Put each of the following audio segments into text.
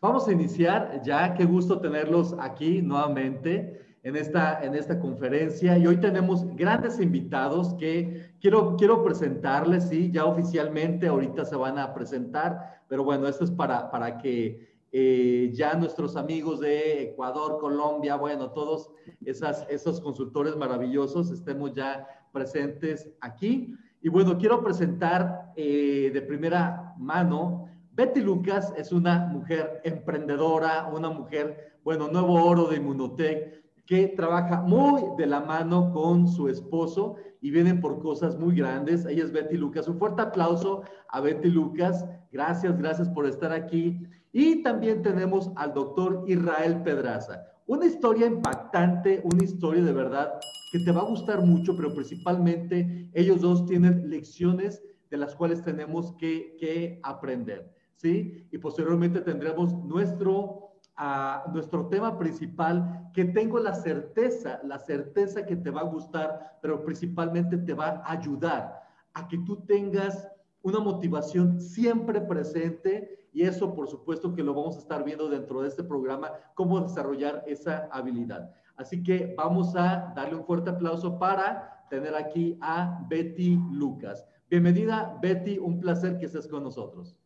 Vamos a iniciar ya, qué gusto tenerlos aquí nuevamente en esta, en esta conferencia y hoy tenemos grandes invitados que quiero, quiero presentarles, sí, ya oficialmente ahorita se van a presentar, pero bueno, esto es para, para que eh, ya nuestros amigos de Ecuador, Colombia, bueno, todos esas, esos consultores maravillosos estemos ya presentes aquí. Y bueno, quiero presentar eh, de primera mano Betty Lucas es una mujer emprendedora, una mujer, bueno, nuevo oro de Inmunotech, que trabaja muy de la mano con su esposo y vienen por cosas muy grandes. Ella es Betty Lucas. Un fuerte aplauso a Betty Lucas. Gracias, gracias por estar aquí. Y también tenemos al doctor Israel Pedraza. Una historia impactante, una historia de verdad que te va a gustar mucho, pero principalmente ellos dos tienen lecciones de las cuales tenemos que, que aprender. ¿Sí? Y posteriormente tendremos nuestro, uh, nuestro tema principal, que tengo la certeza, la certeza que te va a gustar, pero principalmente te va a ayudar a que tú tengas una motivación siempre presente y eso por supuesto que lo vamos a estar viendo dentro de este programa, cómo desarrollar esa habilidad. Así que vamos a darle un fuerte aplauso para tener aquí a Betty Lucas. Bienvenida Betty, un placer que estés con nosotros.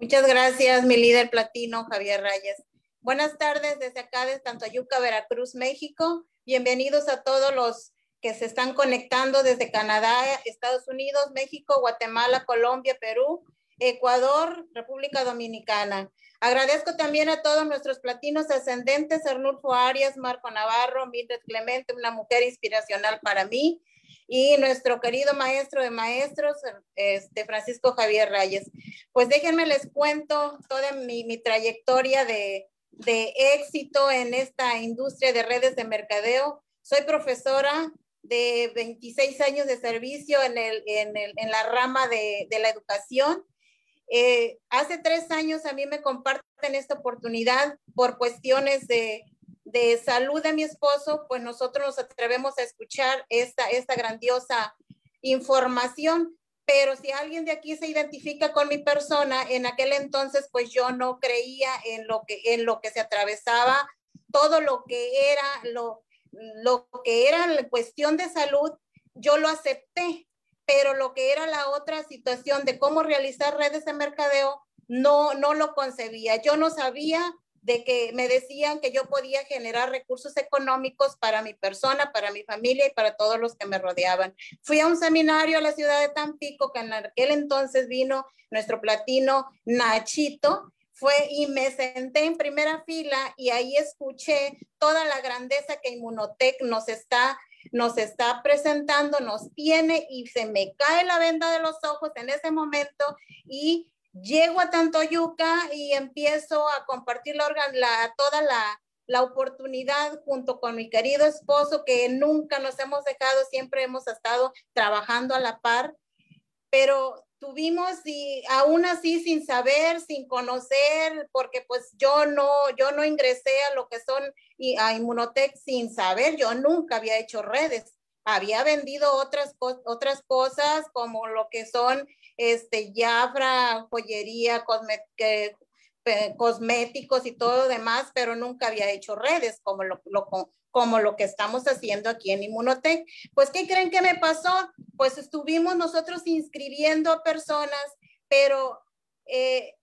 Muchas gracias, mi líder platino, Javier Reyes. Buenas tardes desde acá, de Tantoyuca, Veracruz, México. Bienvenidos a todos los que se están conectando desde Canadá, Estados Unidos, México, Guatemala, Colombia, Perú, Ecuador, República Dominicana. Agradezco también a todos nuestros platinos ascendentes, Arnulfo Arias, Marco Navarro, Mildred Clemente, una mujer inspiracional para mí, y nuestro querido maestro de maestros, este Francisco Javier Reyes. Pues déjenme les cuento toda mi, mi trayectoria de, de, éxito en esta industria de redes de mercadeo. Soy profesora de 26 años de servicio en, el, en, el, en la rama de, de la educación. Eh, hace tres años a mí me comparten esta oportunidad por cuestiones de de salud de mi esposo, pues nosotros nos atrevemos a escuchar esta, esta grandiosa información. Pero si alguien de aquí se identifica con mi persona, en aquel entonces, pues yo no creía en lo que, en lo que se atravesaba, todo lo que era, lo, lo que era la cuestión de salud, yo lo acepté, pero lo que era la otra situación de cómo realizar redes de mercadeo, no, no lo concebía. Yo no sabía de que me decían que yo podía generar recursos económicos para mi persona, para mi familia y para todos los que me rodeaban. Fui a un seminario a la ciudad de Tampico, que en aquel entonces vino nuestro platino Nachito, fue y me senté en primera fila y ahí escuché toda la grandeza que Inmunotech nos está nos está presentando, nos tiene y se me cae la venda de los ojos en ese momento y Llego a Tantoyuca y empiezo a compartir la, la toda la, la oportunidad junto con mi querido esposo, que nunca nos hemos dejado, siempre hemos estado trabajando a la par, pero tuvimos y aún así sin saber, sin conocer, porque pues yo no, yo no ingresé a lo que son a Inmunotech sin saber, yo nunca había hecho redes había vendido otras, otras cosas como lo que son este, Jafra, joyería, cosméticos y todo demás, pero nunca había hecho redes como lo, como lo que estamos haciendo aquí en Inmunotech. Pues, ¿qué creen que me pasó? Pues estuvimos nosotros inscribiendo a personas, pero eh,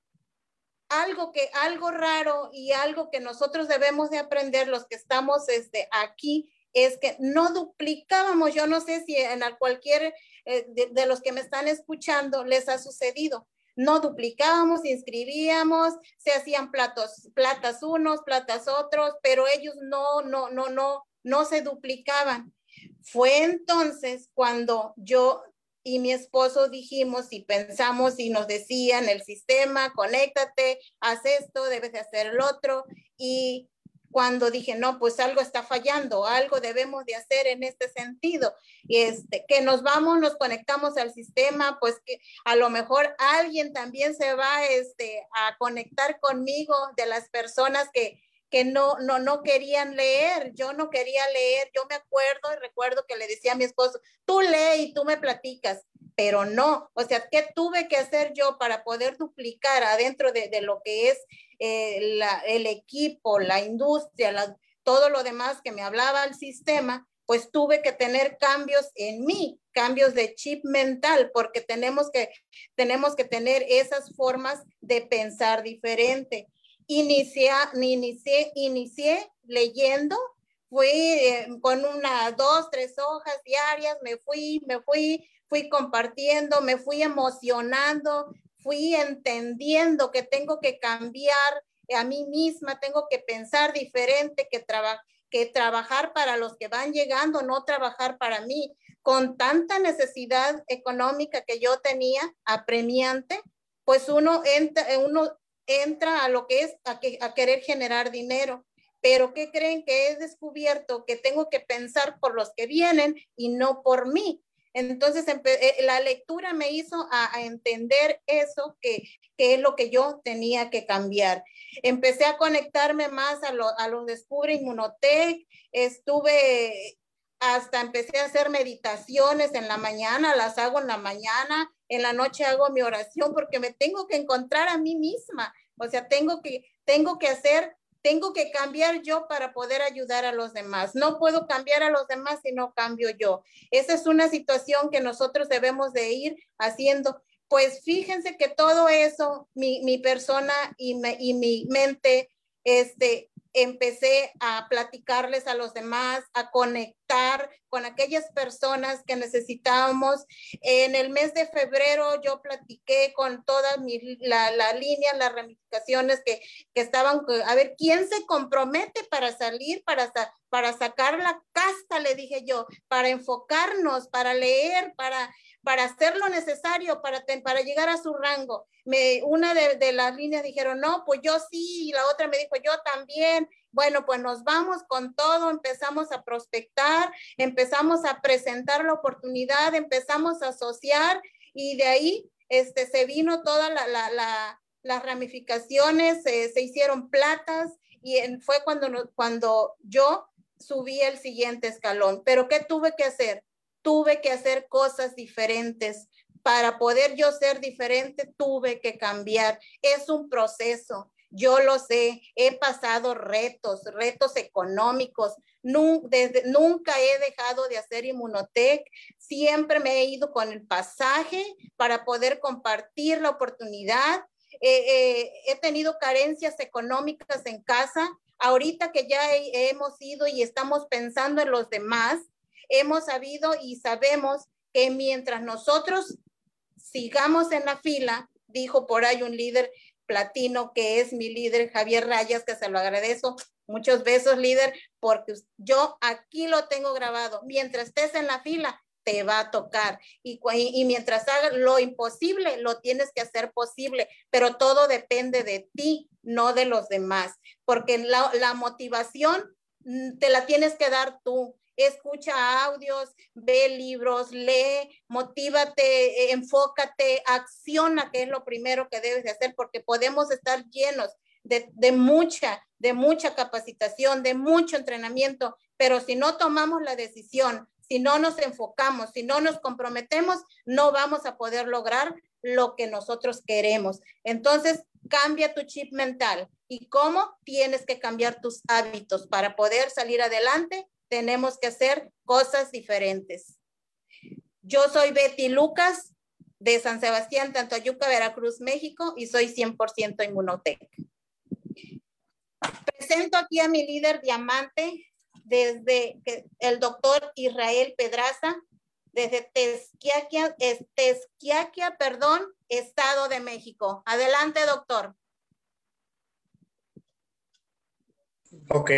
algo que, algo raro y algo que nosotros debemos de aprender los que estamos este, aquí es que no duplicábamos, yo no sé si en cualquier eh, de, los que me están escuchando les ha sucedido. No duplicábamos, inscribíamos, se hacían platos, platas unos, platas otros, pero ellos no, no, no, no, no se duplicaban. Fue entonces cuando yo y mi esposo dijimos y pensamos y nos decían el sistema, conéctate, haz esto, debes de hacer el otro. Y cuando dije, no, pues algo está fallando, algo debemos de hacer en este sentido. Este, que nos vamos, nos conectamos al sistema, pues que a lo mejor alguien también se va este, a conectar conmigo de las personas que, que no, no, no querían leer. Yo no quería leer. Yo me acuerdo y recuerdo que le decía a mi esposo, tú lee y tú me platicas. Pero no, o sea, ¿qué tuve que hacer yo para poder duplicar adentro de, lo que es eh, el equipo, la industria, todo lo demás que me hablaba el sistema? Pues tuve que tener cambios en mí, cambios de chip mental, porque tenemos que, tenemos que tener esas formas de pensar diferente. Inicié, inicié, inicié leyendo fui eh, con unas dos, tres hojas diarias, me fui, me fui, fui compartiendo, me fui emocionando, fui entendiendo que tengo que cambiar a mí misma, tengo que pensar diferente, que, que trabajar para los que van llegando, no trabajar para mí. Con tanta necesidad económica que yo tenía, apremiante, pues uno entra, uno entra a lo que es a, que, a querer generar dinero pero ¿qué creen que he descubierto? Que tengo que pensar por los que vienen y no por mí. Entonces, eh, la lectura me hizo a, entender eso, que, es lo que yo tenía que cambiar. Empecé a conectarme más a lo, a lo Descubre Inmunotech, estuve hasta empecé a hacer meditaciones en la mañana, las hago en la mañana, en la noche hago mi oración porque me tengo que encontrar a mí misma. O sea, tengo que, tengo que hacer tengo que cambiar yo para poder ayudar a los demás. No puedo cambiar a los demás si no cambio yo. Esa es una situación que nosotros debemos de ir haciendo. Pues fíjense que todo eso, mi, mi persona y, y mi mente, este, empecé a platicarles a los demás, a conectar con aquellas personas que necesitábamos. En el mes de febrero yo platiqué con toda mi, la, línea, las ramificaciones que, que, estaban, a ver, ¿quién se compromete para salir, para, para sacar la casta, le dije yo, para enfocarnos, para leer, para para hacer lo necesario para, para llegar a su rango. Una de, las líneas dijeron, no, pues yo sí, y la otra me dijo, yo también. Bueno, pues nos vamos con todo, empezamos a prospectar, empezamos a presentar la oportunidad, empezamos a asociar y de ahí este, se vino toda la, la, las ramificaciones, se hicieron platas y fue cuando, cuando yo subí el siguiente escalón. Pero ¿qué tuve que hacer? Tuve que hacer cosas diferentes. Para poder yo ser diferente, tuve que cambiar. Es un proceso. Yo lo sé, he pasado retos, retos económicos. nunca he dejado de hacer Inmunotech. Siempre me he ido con el pasaje para poder compartir la oportunidad. he tenido carencias económicas en casa. Ahorita que ya hemos ido y estamos pensando en los demás, hemos sabido y sabemos que mientras nosotros sigamos en la fila, dijo por ahí un líder platino que es mi líder Javier Rayas, que se lo agradezco. Muchos besos, líder, porque yo aquí lo tengo grabado. Mientras estés en la fila, te va a tocar. Y, mientras hagas lo imposible, lo tienes que hacer posible, pero todo depende de ti, no de los demás, porque la, la motivación mm, te la tienes que dar tú escucha audios, ve libros, lee, motívate, enfócate, acciona, que es lo primero que debes de hacer, porque podemos estar llenos de, de, mucha, de mucha capacitación, de mucho entrenamiento, pero si no tomamos la decisión, si no nos enfocamos, si no nos comprometemos, no vamos a poder lograr lo que nosotros queremos. Entonces, cambia tu chip mental. ¿Y cómo? Tienes que cambiar tus hábitos para poder salir adelante tenemos que hacer cosas diferentes. Yo soy Betty Lucas de San Sebastián, Tantoyuca, Veracruz, México, y soy 100% inmunotec. Presento aquí a mi líder diamante desde el doctor Israel Pedraza, desde Tezquiaquia, Tezquiaquia, perdón, Estado de México. Adelante, doctor. Ok,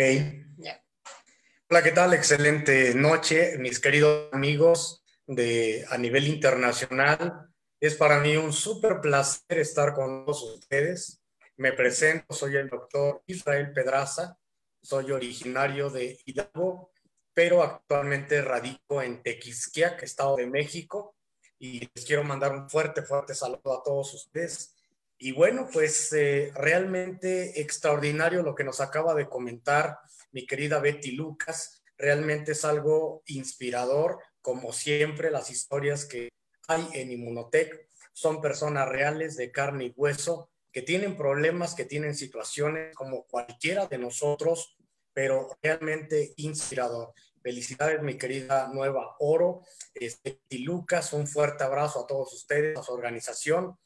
Hola, ¿qué tal? Excelente noche, mis queridos amigos de a nivel internacional. Es para mí un súper placer estar con todos ustedes. Me presento, soy el doctor Israel Pedraza, soy originario de Hidalgo, pero actualmente radico en Tequisquiac, Estado de México, y les quiero mandar un fuerte, fuerte saludo a todos ustedes. Y bueno, pues eh, realmente extraordinario lo que nos acaba de comentar mi querida Betty Lucas. Realmente es algo inspirador, como siempre, las historias que hay en Inmunotech son personas reales de carne y hueso que tienen problemas, que tienen situaciones como cualquiera de nosotros, pero realmente inspirador. Felicidades, mi querida Nueva Oro. Este, y Lucas, un fuerte abrazo a todos ustedes, a su organización.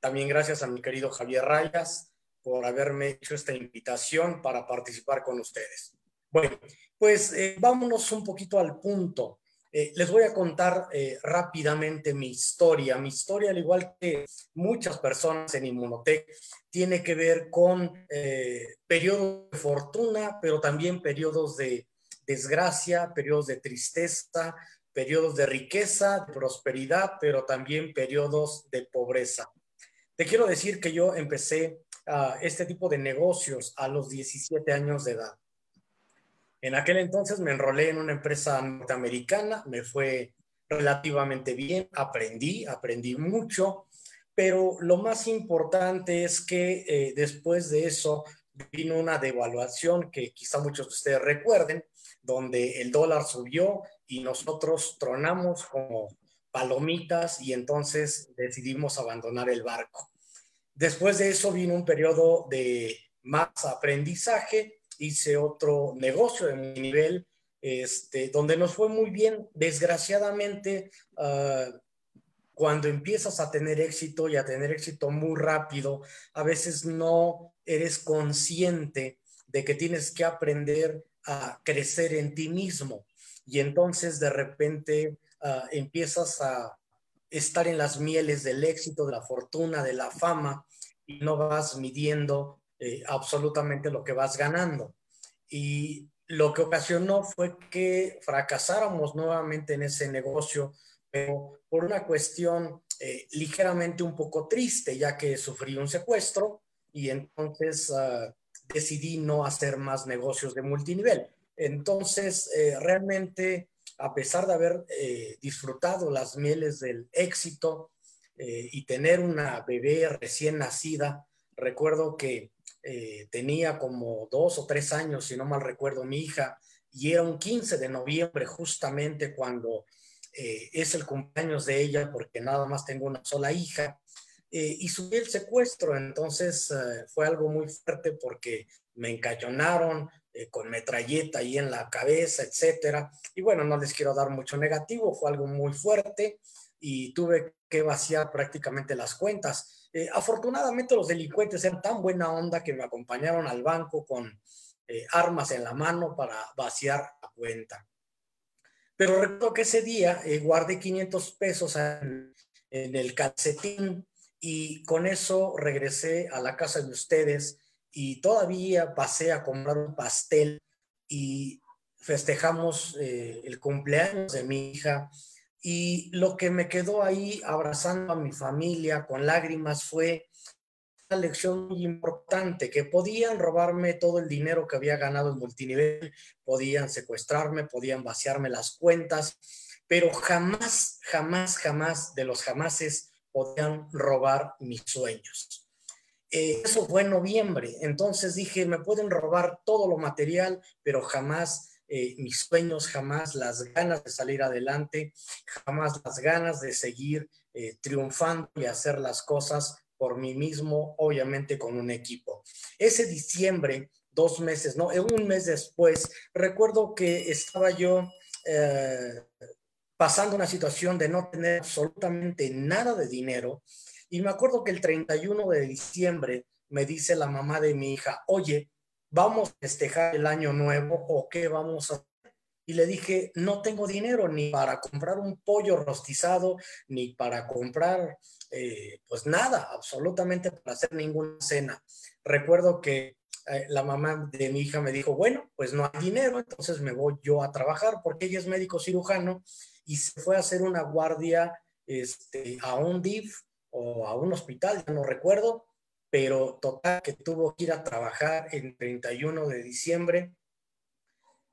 También gracias a mi querido Javier Rayas por haberme hecho esta invitación para participar con ustedes. Bueno, pues eh, vámonos un poquito al punto. Eh, les voy a contar eh, rápidamente mi historia. Mi historia, al igual que muchas personas en Inmunotech, tiene que ver con periodos de fortuna, pero también periodos de desgracia, periodos de tristeza, periodos de riqueza, de prosperidad, pero también periodos de pobreza. Te quiero decir que yo empecé uh, este tipo de negocios a los 17 años de edad. En aquel entonces me enrolé en una empresa norteamericana, me fue relativamente bien, aprendí, aprendí mucho, pero lo más importante es que eh, después de eso vino una devaluación que quizá muchos de ustedes recuerden, donde el dólar subió y nosotros tronamos como palomitas y entonces decidimos abandonar el barco. Después de eso vino un periodo de más aprendizaje, hice otro negocio de mi nivel, este, donde nos fue muy bien. Desgraciadamente, ah, cuando empiezas a tener éxito y a tener éxito muy rápido, a veces no eres consciente de que tienes que aprender a crecer en ti mismo y entonces de repente ah, empiezas a estar en las mieles del éxito, de la fortuna, de la fama y no vas midiendo eh, absolutamente lo que vas ganando. Y lo que ocasionó fue que fracasáramos nuevamente en ese negocio, pero por una cuestión eh, ligeramente un poco triste, ya que sufrí un secuestro y entonces ah, decidí no hacer más negocios de multinivel. Entonces, eh, realmente, a pesar de haber eh, disfrutado las mieles del éxito eh, y tener una bebé recién nacida, recuerdo que tenía como dos o tres años, si no mal recuerdo, mi hija, y era un 15 de noviembre justamente cuando es el cumpleaños de ella, porque nada más tengo una sola hija. y subí el secuestro, entonces fue algo muy fuerte porque me encañonaron eh, con metralleta ahí en la cabeza, etcétera. Y bueno, no les quiero dar mucho negativo, fue algo muy fuerte y tuve que vaciar prácticamente las cuentas. Eh, afortunadamente los delincuentes eran tan buena onda que me acompañaron al banco con eh, armas en la mano para vaciar la cuenta. Pero recuerdo que ese día guardé 500 pesos en el calcetín y con eso regresé a la casa de ustedes y todavía pasé a comprar un pastel y festejamos eh, el cumpleaños de mi hija y lo que me quedó ahí abrazando a mi familia con lágrimas fue una lección muy importante, que podían robarme todo el dinero que había ganado en multinivel, podían secuestrarme, podían vaciarme las cuentas, pero jamás, jamás, jamás de los jamases podían robar mis sueños. Eh, eso fue en noviembre, entonces dije, me pueden robar todo lo material, pero jamás eh, mis sueños, jamás las ganas de salir adelante, jamás las ganas de seguir eh, triunfando y hacer las cosas por mí mismo, obviamente con un equipo. Ese diciembre, dos meses, no, un mes después, recuerdo que estaba yo pasando una situación de no tener absolutamente nada de dinero y me acuerdo que el 31 de diciembre me dice la mamá de mi hija, oye, ¿vamos a festejar el año nuevo o qué vamos a hacer? Y le dije, no tengo dinero ni para comprar un pollo rostizado, ni para comprar, eh, pues nada, absolutamente para hacer ninguna cena. Recuerdo que eh, la mamá de mi hija me dijo, bueno, pues no hay dinero, entonces me voy yo a trabajar porque ella es médico cirujano y se fue a hacer una guardia este, a un DIF o a un hospital, ya no recuerdo, pero total que tuvo que ir a trabajar el 31 de diciembre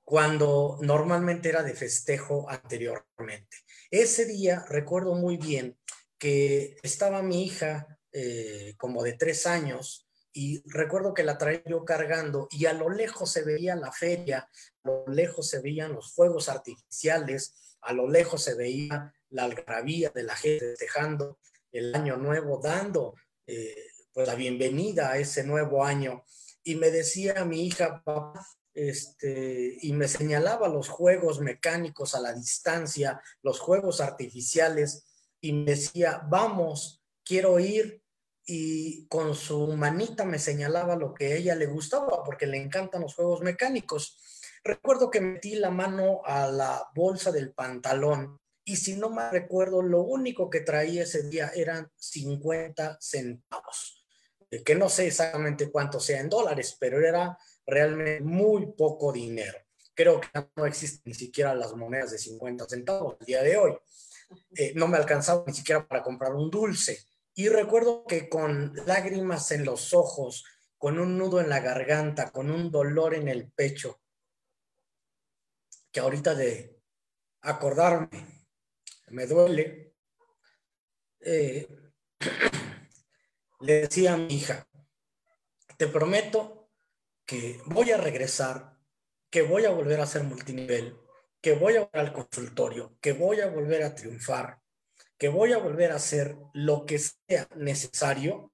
cuando normalmente era de festejo anteriormente. Ese día recuerdo muy bien que estaba mi hija eh, como de tres años y recuerdo que la traía yo cargando y a lo lejos se veía la feria, a lo lejos se veían los fuegos artificiales, a lo lejos se veía la algarabía de la gente dejando el año nuevo, dando eh, pues la bienvenida a ese nuevo año. Y me decía mi hija, papá, este, y me señalaba los juegos mecánicos a la distancia, los juegos artificiales, y me decía, vamos, quiero ir, y con su manita me señalaba lo que a ella le gustaba, porque le encantan los juegos mecánicos. Recuerdo que metí la mano a la bolsa del pantalón y si no me recuerdo, lo único que traía ese día eran 50 centavos, eh, que no sé exactamente cuánto sea en dólares, pero era realmente muy poco dinero. Creo que no existen ni siquiera las monedas de 50 centavos el día de hoy. Eh, no me alcanzaba ni siquiera para comprar un dulce. Y recuerdo que con lágrimas en los ojos, con un nudo en la garganta, con un dolor en el pecho, que ahorita de acordarme me duele, eh, le decía a mi hija, te prometo que voy a regresar, que voy a volver a ser multinivel, que voy a volver al consultorio, que voy a volver a triunfar, que voy a volver a hacer lo que sea necesario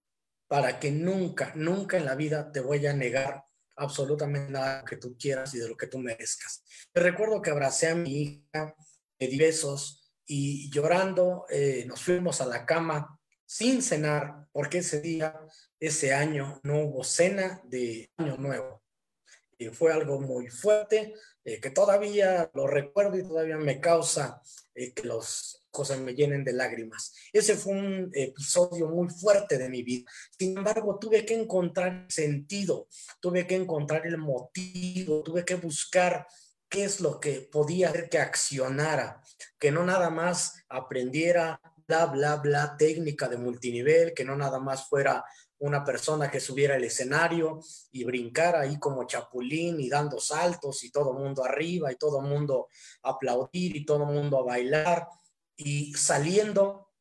para que nunca, nunca en la vida te voy a negar absolutamente nada que tú quieras y de lo que tú merezcas. Te recuerdo que abracé a mi hija, le di besos y llorando eh, nos fuimos a la cama sin cenar porque ese día, ese año, no hubo cena de año nuevo. Y fue algo muy fuerte eh, que todavía lo recuerdo y todavía me causa eh, que los cosas me llenen de lágrimas. Ese fue un episodio muy fuerte de mi vida. Sin embargo, tuve que encontrar sentido, tuve que encontrar el motivo, tuve que buscar qué es lo que podía hacer que accionara, que no nada más aprendiera bla, bla, bla técnica de multinivel, que no nada más fuera una persona que subiera el escenario y brincara ahí como chapulín y dando saltos y todo mundo arriba y todo mundo aplaudir y todo mundo a bailar y saliendo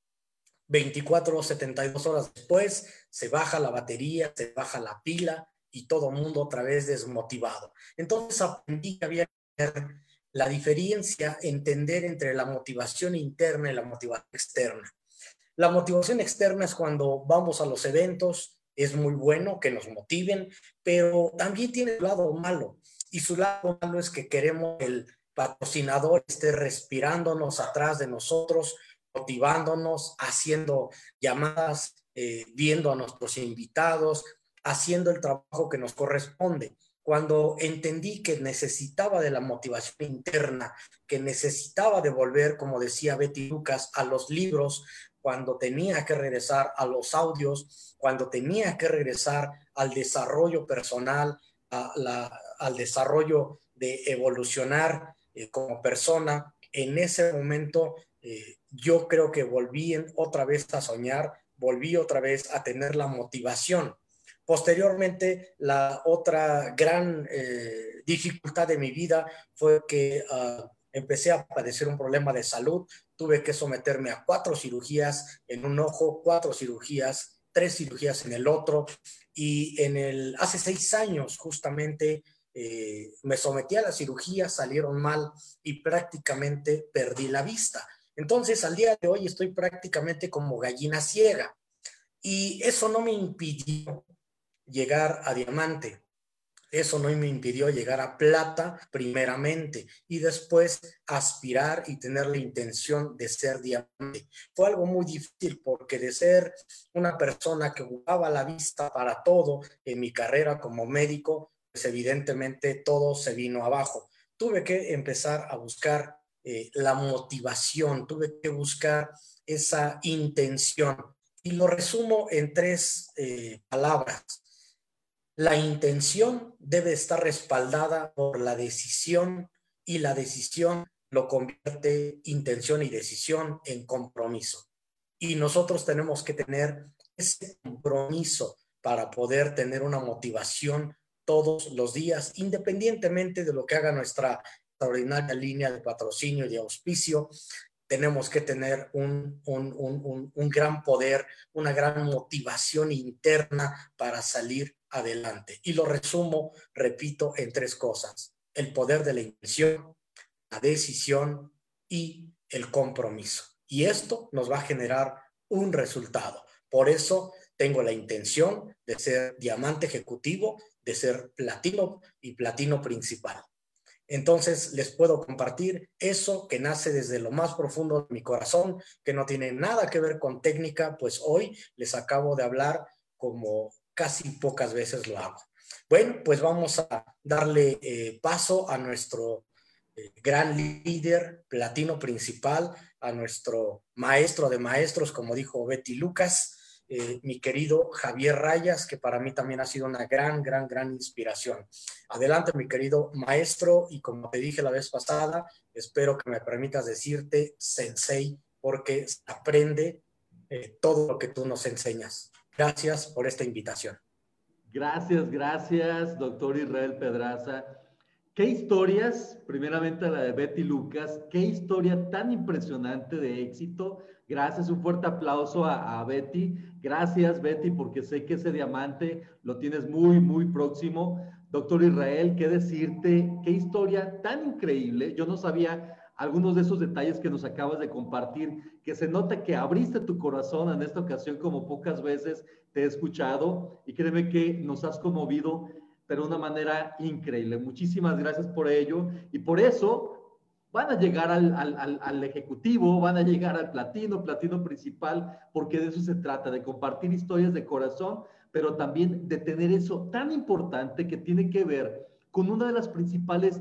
24 o 72 horas después, se baja la batería, se baja la pila y todo mundo otra vez desmotivado. Entonces aprendí que había la diferencia, entender entre la motivación interna y la motivación externa. La motivación externa es cuando vamos a los eventos, es muy bueno que nos motiven, pero también tiene el lado malo. Y su lado malo es que queremos el patrocinador esté respirándonos atrás de nosotros, motivándonos, haciendo llamadas, eh, viendo a nuestros invitados, haciendo el trabajo que nos corresponde. Cuando entendí que necesitaba de la motivación interna, que necesitaba de volver, como decía Betty Lucas, a los libros, cuando tenía que regresar a los audios, cuando tenía que regresar al desarrollo personal, al desarrollo de evolucionar eh, como persona, en ese momento eh, yo creo que volví otra vez a soñar, volví otra vez a tener la motivación. Posteriormente, la otra gran eh, dificultad de mi vida fue que ah, empecé a padecer un problema de salud, tuve que someterme a cuatro cirugías en un ojo, cuatro cirugías, tres cirugías en el otro, y en el, hace seis años justamente eh, me sometí a la cirugía, salieron mal y prácticamente perdí la vista. Entonces, al día de hoy estoy prácticamente como gallina ciega. Y eso no me impidió llegar a diamante. Eso no me impidió llegar a plata primeramente y después aspirar y tener la intención de ser diamante. Fue algo muy difícil porque de ser una persona que jugaba la vista para todo en mi carrera como médico, pues, evidentemente todo se vino abajo. Tuve que empezar a buscar eh, la motivación, tuve que buscar esa intención. Y lo resumo en tres eh, palabras. La intención debe estar respaldada por la decisión y la decisión lo convierte intención y decisión en compromiso. Y nosotros tenemos que tener ese compromiso para poder tener una motivación todos los días, independientemente de lo que haga nuestra extraordinaria línea de patrocinio y de auspicio. Tenemos que tener un, un, un, gran poder, una gran motivación interna para salir adelante. Y lo resumo, repito, en tres cosas. El poder de la intención, la decisión y el compromiso. y esto nos va a generar un resultado. Por eso tengo la intención de ser diamante ejecutivo, de ser platino y platino principal. Entonces les puedo compartir eso que nace desde lo más profundo de mi corazón, que no tiene nada que ver con técnica, pues hoy les acabo de hablar como casi pocas veces lo hago. Bueno, pues vamos a darle eh, paso a nuestro eh, gran líder, platino principal, a nuestro maestro de maestros, como dijo Betty Lucas, eh, mi querido Javier Rayas, que para mí también ha sido una gran, gran, gran inspiración. Adelante, mi querido maestro, y como te dije la vez pasada, espero que me permitas decirte sensei, porque aprende todo lo que tú nos enseñas. Gracias por esta invitación. Gracias, gracias, doctor Israel Pedraza. Qué historias, primeramente la de Betty Lucas, qué historia tan impresionante de éxito. Gracias, un fuerte aplauso a, a, Betty. Gracias, Betty, porque sé que ese diamante lo tienes muy, muy próximo. Doctor Israel, qué decirte, qué historia tan increíble. Yo no sabía algunos de esos detalles que nos acabas de compartir, que se nota que abriste tu corazón en esta ocasión como pocas veces te he escuchado y créeme que nos has conmovido, pero de una manera increíble. Muchísimas gracias por ello y por eso van a llegar al, al, al, ejecutivo, van a llegar al platino, platino principal, porque de eso se trata, de compartir historias de corazón, pero también de tener eso tan importante que tiene que ver con una de las principales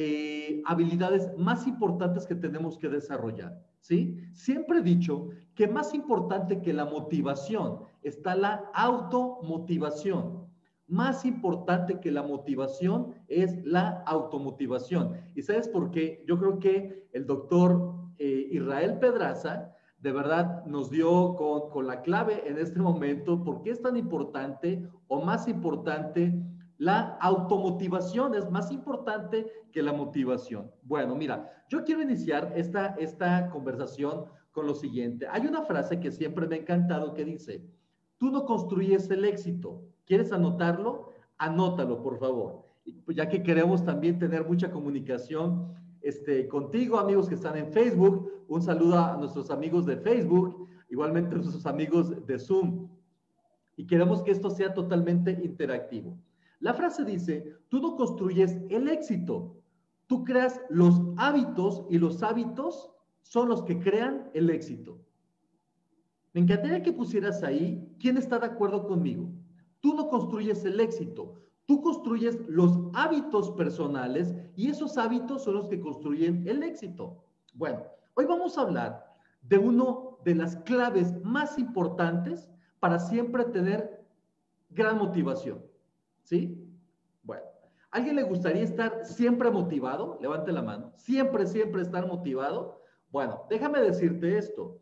eh, habilidades más importantes que tenemos que desarrollar. ¿sí? Siempre he dicho que más importante que la motivación está la automotivación. Más importante que la motivación es la automotivación. ¿Y sabes por qué? Yo creo que el doctor eh, Israel Pedraza de verdad nos dio con, con la clave en este momento por qué es tan importante o más importante la automotivación es más importante que la motivación. Bueno, mira, yo quiero iniciar esta, esta conversación con lo siguiente. Hay una frase que siempre me ha encantado que dice, tú no construyes el éxito. ¿Quieres anotarlo? Anótalo, por favor. Pues ya que queremos también tener mucha comunicación este, contigo, amigos que están en Facebook. Un saludo a nuestros amigos de Facebook, igualmente a nuestros amigos de Zoom. Y queremos que esto sea totalmente interactivo. La frase dice, tú no construyes el éxito, tú creas los hábitos y los hábitos son los que crean el éxito. Me encantaría que pusieras ahí quién está de acuerdo conmigo. Tú no construyes el éxito, tú construyes los hábitos personales y esos hábitos son los que construyen el éxito. Bueno, hoy vamos a hablar de uno de las claves más importantes para siempre tener gran motivación. ¿Sí? Bueno, ¿alguien le gustaría estar siempre motivado? Levante la mano. Siempre, siempre estar motivado. Bueno, déjame decirte esto.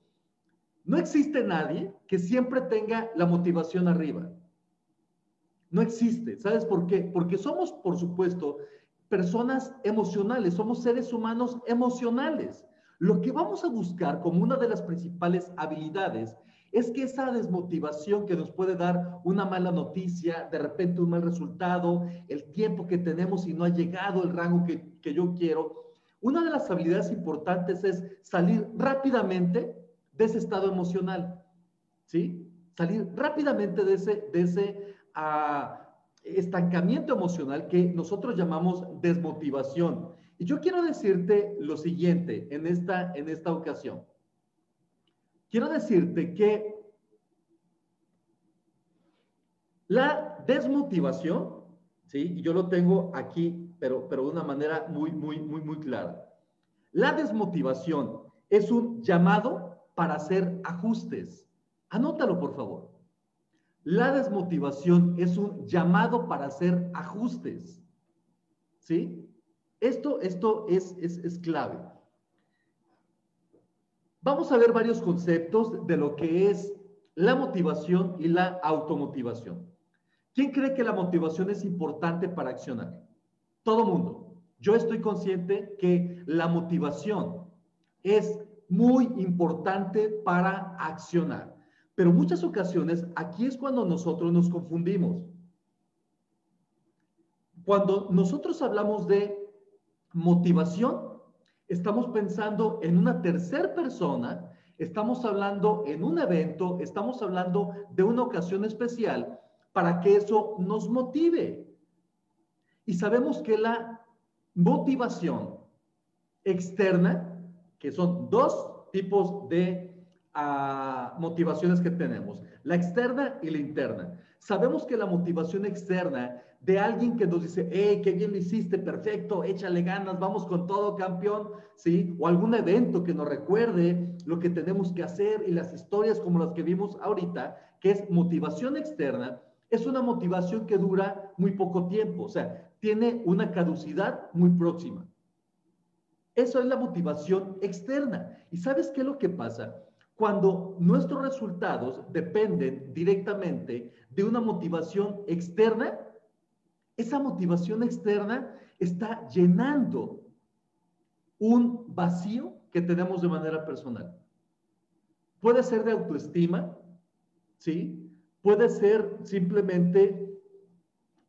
No existe nadie que siempre tenga la motivación arriba. No existe. ¿Sabes por qué? Porque somos, por supuesto, personas emocionales, somos seres humanos emocionales. Lo que vamos a buscar como una de las principales habilidades es que esa desmotivación que nos puede dar una mala noticia, de repente un mal resultado, el tiempo que tenemos y no ha llegado el rango que, que yo quiero, una de las habilidades importantes es salir rápidamente de ese estado emocional, ¿sí? Salir rápidamente de ese, de ese uh, estancamiento emocional que nosotros llamamos desmotivación. Y yo quiero decirte lo siguiente en esta, en esta ocasión. Quiero decirte que la desmotivación, ¿sí? Y yo lo tengo aquí, pero, pero de una manera muy, muy, muy, muy clara. La desmotivación es un llamado para hacer ajustes. Anótalo, por favor. La desmotivación es un llamado para hacer ajustes. ¿Sí? Esto, esto es, es, es clave. Vamos a ver varios conceptos de lo que es la motivación y la automotivación. ¿Quién cree que la motivación es importante para accionar? Todo mundo. Yo estoy consciente que la motivación es muy importante para accionar. Pero muchas ocasiones aquí es cuando nosotros nos confundimos. Cuando nosotros hablamos de motivación, estamos pensando en una tercera persona Estamos hablando en un evento, estamos hablando de una ocasión especial para que eso nos motive. Y sabemos que la motivación externa, que son dos tipos de ah, motivaciones que tenemos, la externa y la interna. Sabemos que la motivación externa de alguien que nos dice, hey, qué bien lo hiciste, perfecto, échale ganas, vamos con todo, campeón, ¿sí? O algún evento que nos recuerde lo que tenemos que hacer y las historias como las que vimos ahorita, que es motivación externa, es una motivación que dura muy poco tiempo, o sea, tiene una caducidad muy próxima. Eso es la motivación externa. ¿Y sabes qué es lo que pasa? Cuando nuestros resultados dependen directamente de una motivación externa, esa motivación externa está llenando un vacío que tenemos de manera personal. Puede ser de autoestima, ¿sí? Puede ser simplemente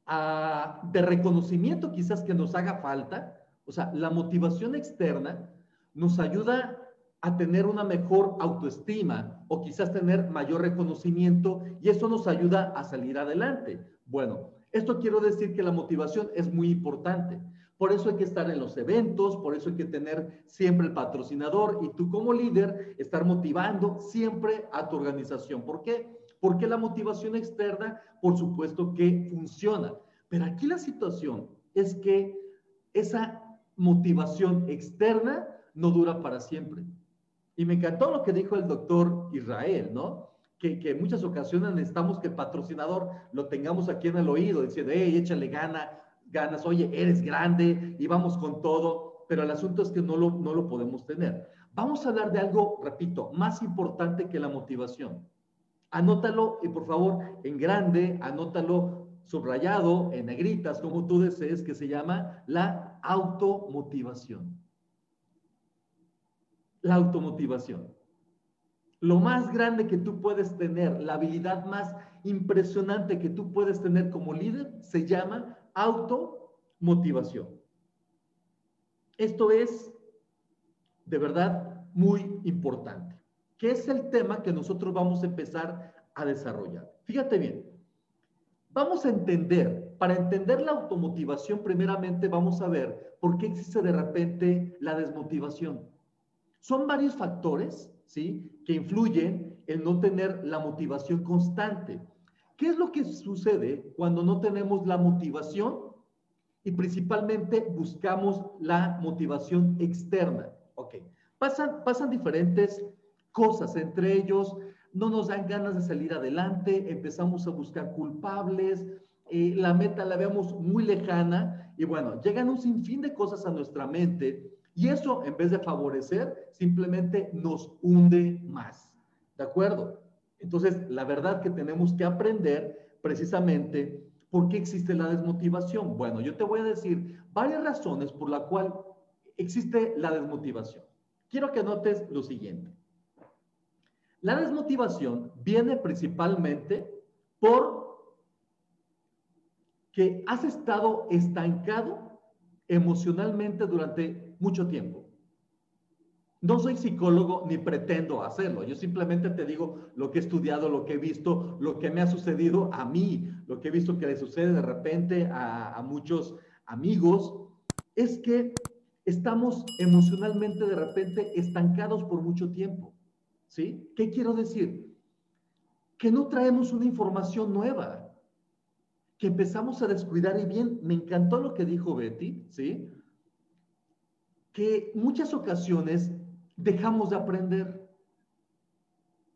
ah, de reconocimiento quizás que nos haga falta. O sea, la motivación externa nos ayuda a tener una mejor autoestima o quizás tener mayor reconocimiento y eso nos ayuda a salir adelante. Bueno, esto quiero decir que la motivación es muy importante. Por eso hay que estar en los eventos, por eso hay que tener siempre el patrocinador y tú como líder estar motivando siempre a tu organización. ¿Por qué? Porque la motivación externa, por supuesto que funciona. Pero aquí la situación es que esa motivación externa no dura para siempre. Y me encantó lo que dijo el doctor Israel, ¿no? que, en muchas ocasiones necesitamos que el patrocinador lo tengamos aquí en el oído, diciendo, hey, échale gana, ganas, oye, eres grande y vamos con todo, pero el asunto es que no lo, no lo podemos tener. Vamos a hablar de algo, repito, más importante que la motivación. Anótalo y por favor en grande, anótalo subrayado, en negritas, como tú desees, que se llama la automotivación. La automotivación. Lo más grande que tú puedes tener, la habilidad más impresionante que tú puedes tener como líder, se llama automotivación. Esto es de verdad muy importante, que es el tema que nosotros vamos a empezar a desarrollar. Fíjate bien, vamos a entender, para entender la automotivación, primeramente vamos a ver por qué existe de repente la desmotivación. Son varios factores ¿sí? Que influyen en no tener la motivación constante. ¿Qué es lo que sucede cuando no tenemos la motivación? Y principalmente buscamos la motivación externa. Ok, pasan, pasan diferentes cosas, entre ellos no nos dan ganas de salir adelante, empezamos a buscar culpables, eh, la meta la vemos muy lejana y bueno, llegan un sinfín de cosas a nuestra mente y eso, en vez de favorecer, simplemente nos hunde más. ¿De acuerdo? Entonces, la verdad que tenemos que aprender precisamente por qué existe la desmotivación. Bueno, yo te voy a decir varias razones por la cual existe la desmotivación. Quiero que notes lo siguiente. La desmotivación viene principalmente por que has estado estancado emocionalmente durante mucho tiempo. No soy psicólogo ni pretendo hacerlo. Yo simplemente te digo lo que he estudiado, lo que he visto, lo que me ha sucedido a mí, lo que he visto que le sucede de repente a, a muchos amigos, es que estamos emocionalmente de repente estancados por mucho tiempo. ¿Sí? ¿Qué quiero decir? Que no traemos una información nueva, que empezamos a descuidar y bien, me encantó lo que dijo Betty, ¿sí? que muchas ocasiones dejamos de aprender,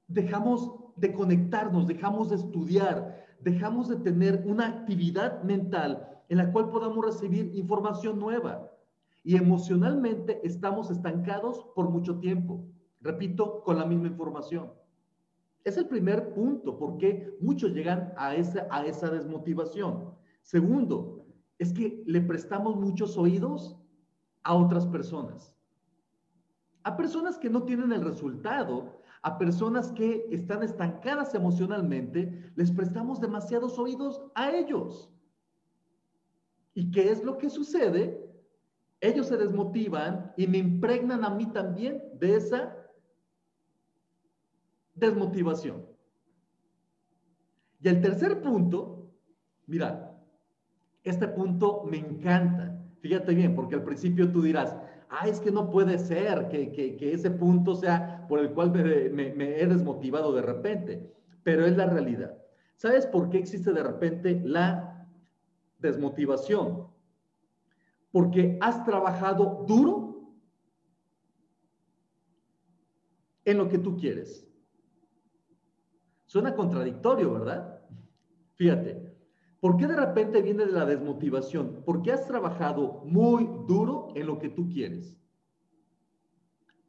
dejamos de conectarnos, dejamos de estudiar, dejamos de tener una actividad mental en la cual podamos recibir información nueva. Y emocionalmente estamos estancados por mucho tiempo, repito, con la misma información. Es el primer punto, porque muchos llegan a esa, a esa desmotivación. Segundo, es que le prestamos muchos oídos a otras personas. A personas que no tienen el resultado, a personas que están estancadas emocionalmente, les prestamos demasiados oídos a ellos. ¿Y qué es lo que sucede? Ellos se desmotivan y me impregnan a mí también de esa desmotivación. Y el tercer punto, mira, este punto me encanta. Fíjate bien, porque al principio tú dirás, ah, es que no puede ser que, ese punto sea por el cual me, me he desmotivado de repente, pero es la realidad. ¿Sabes por qué existe de repente la desmotivación? Porque has trabajado duro en lo que tú quieres. Suena contradictorio, ¿verdad? Fíjate, ¿por qué de repente viene de la desmotivación? Porque has trabajado muy duro en lo que tú quieres.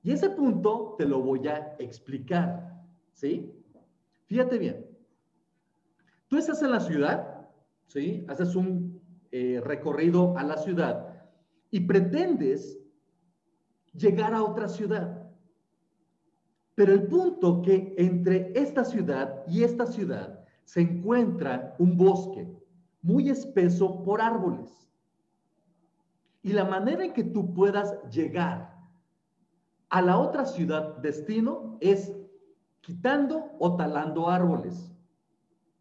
Y ese punto te lo voy a explicar, ¿sí? Fíjate bien. Tú estás en la ciudad, ¿sí? Haces un eh, recorrido a la ciudad y pretendes llegar a otra ciudad. Pero el punto que entre esta ciudad y esta ciudad se encuentra un bosque muy espeso por árboles. Y la manera en que tú puedas llegar a la otra ciudad destino es quitando o talando árboles.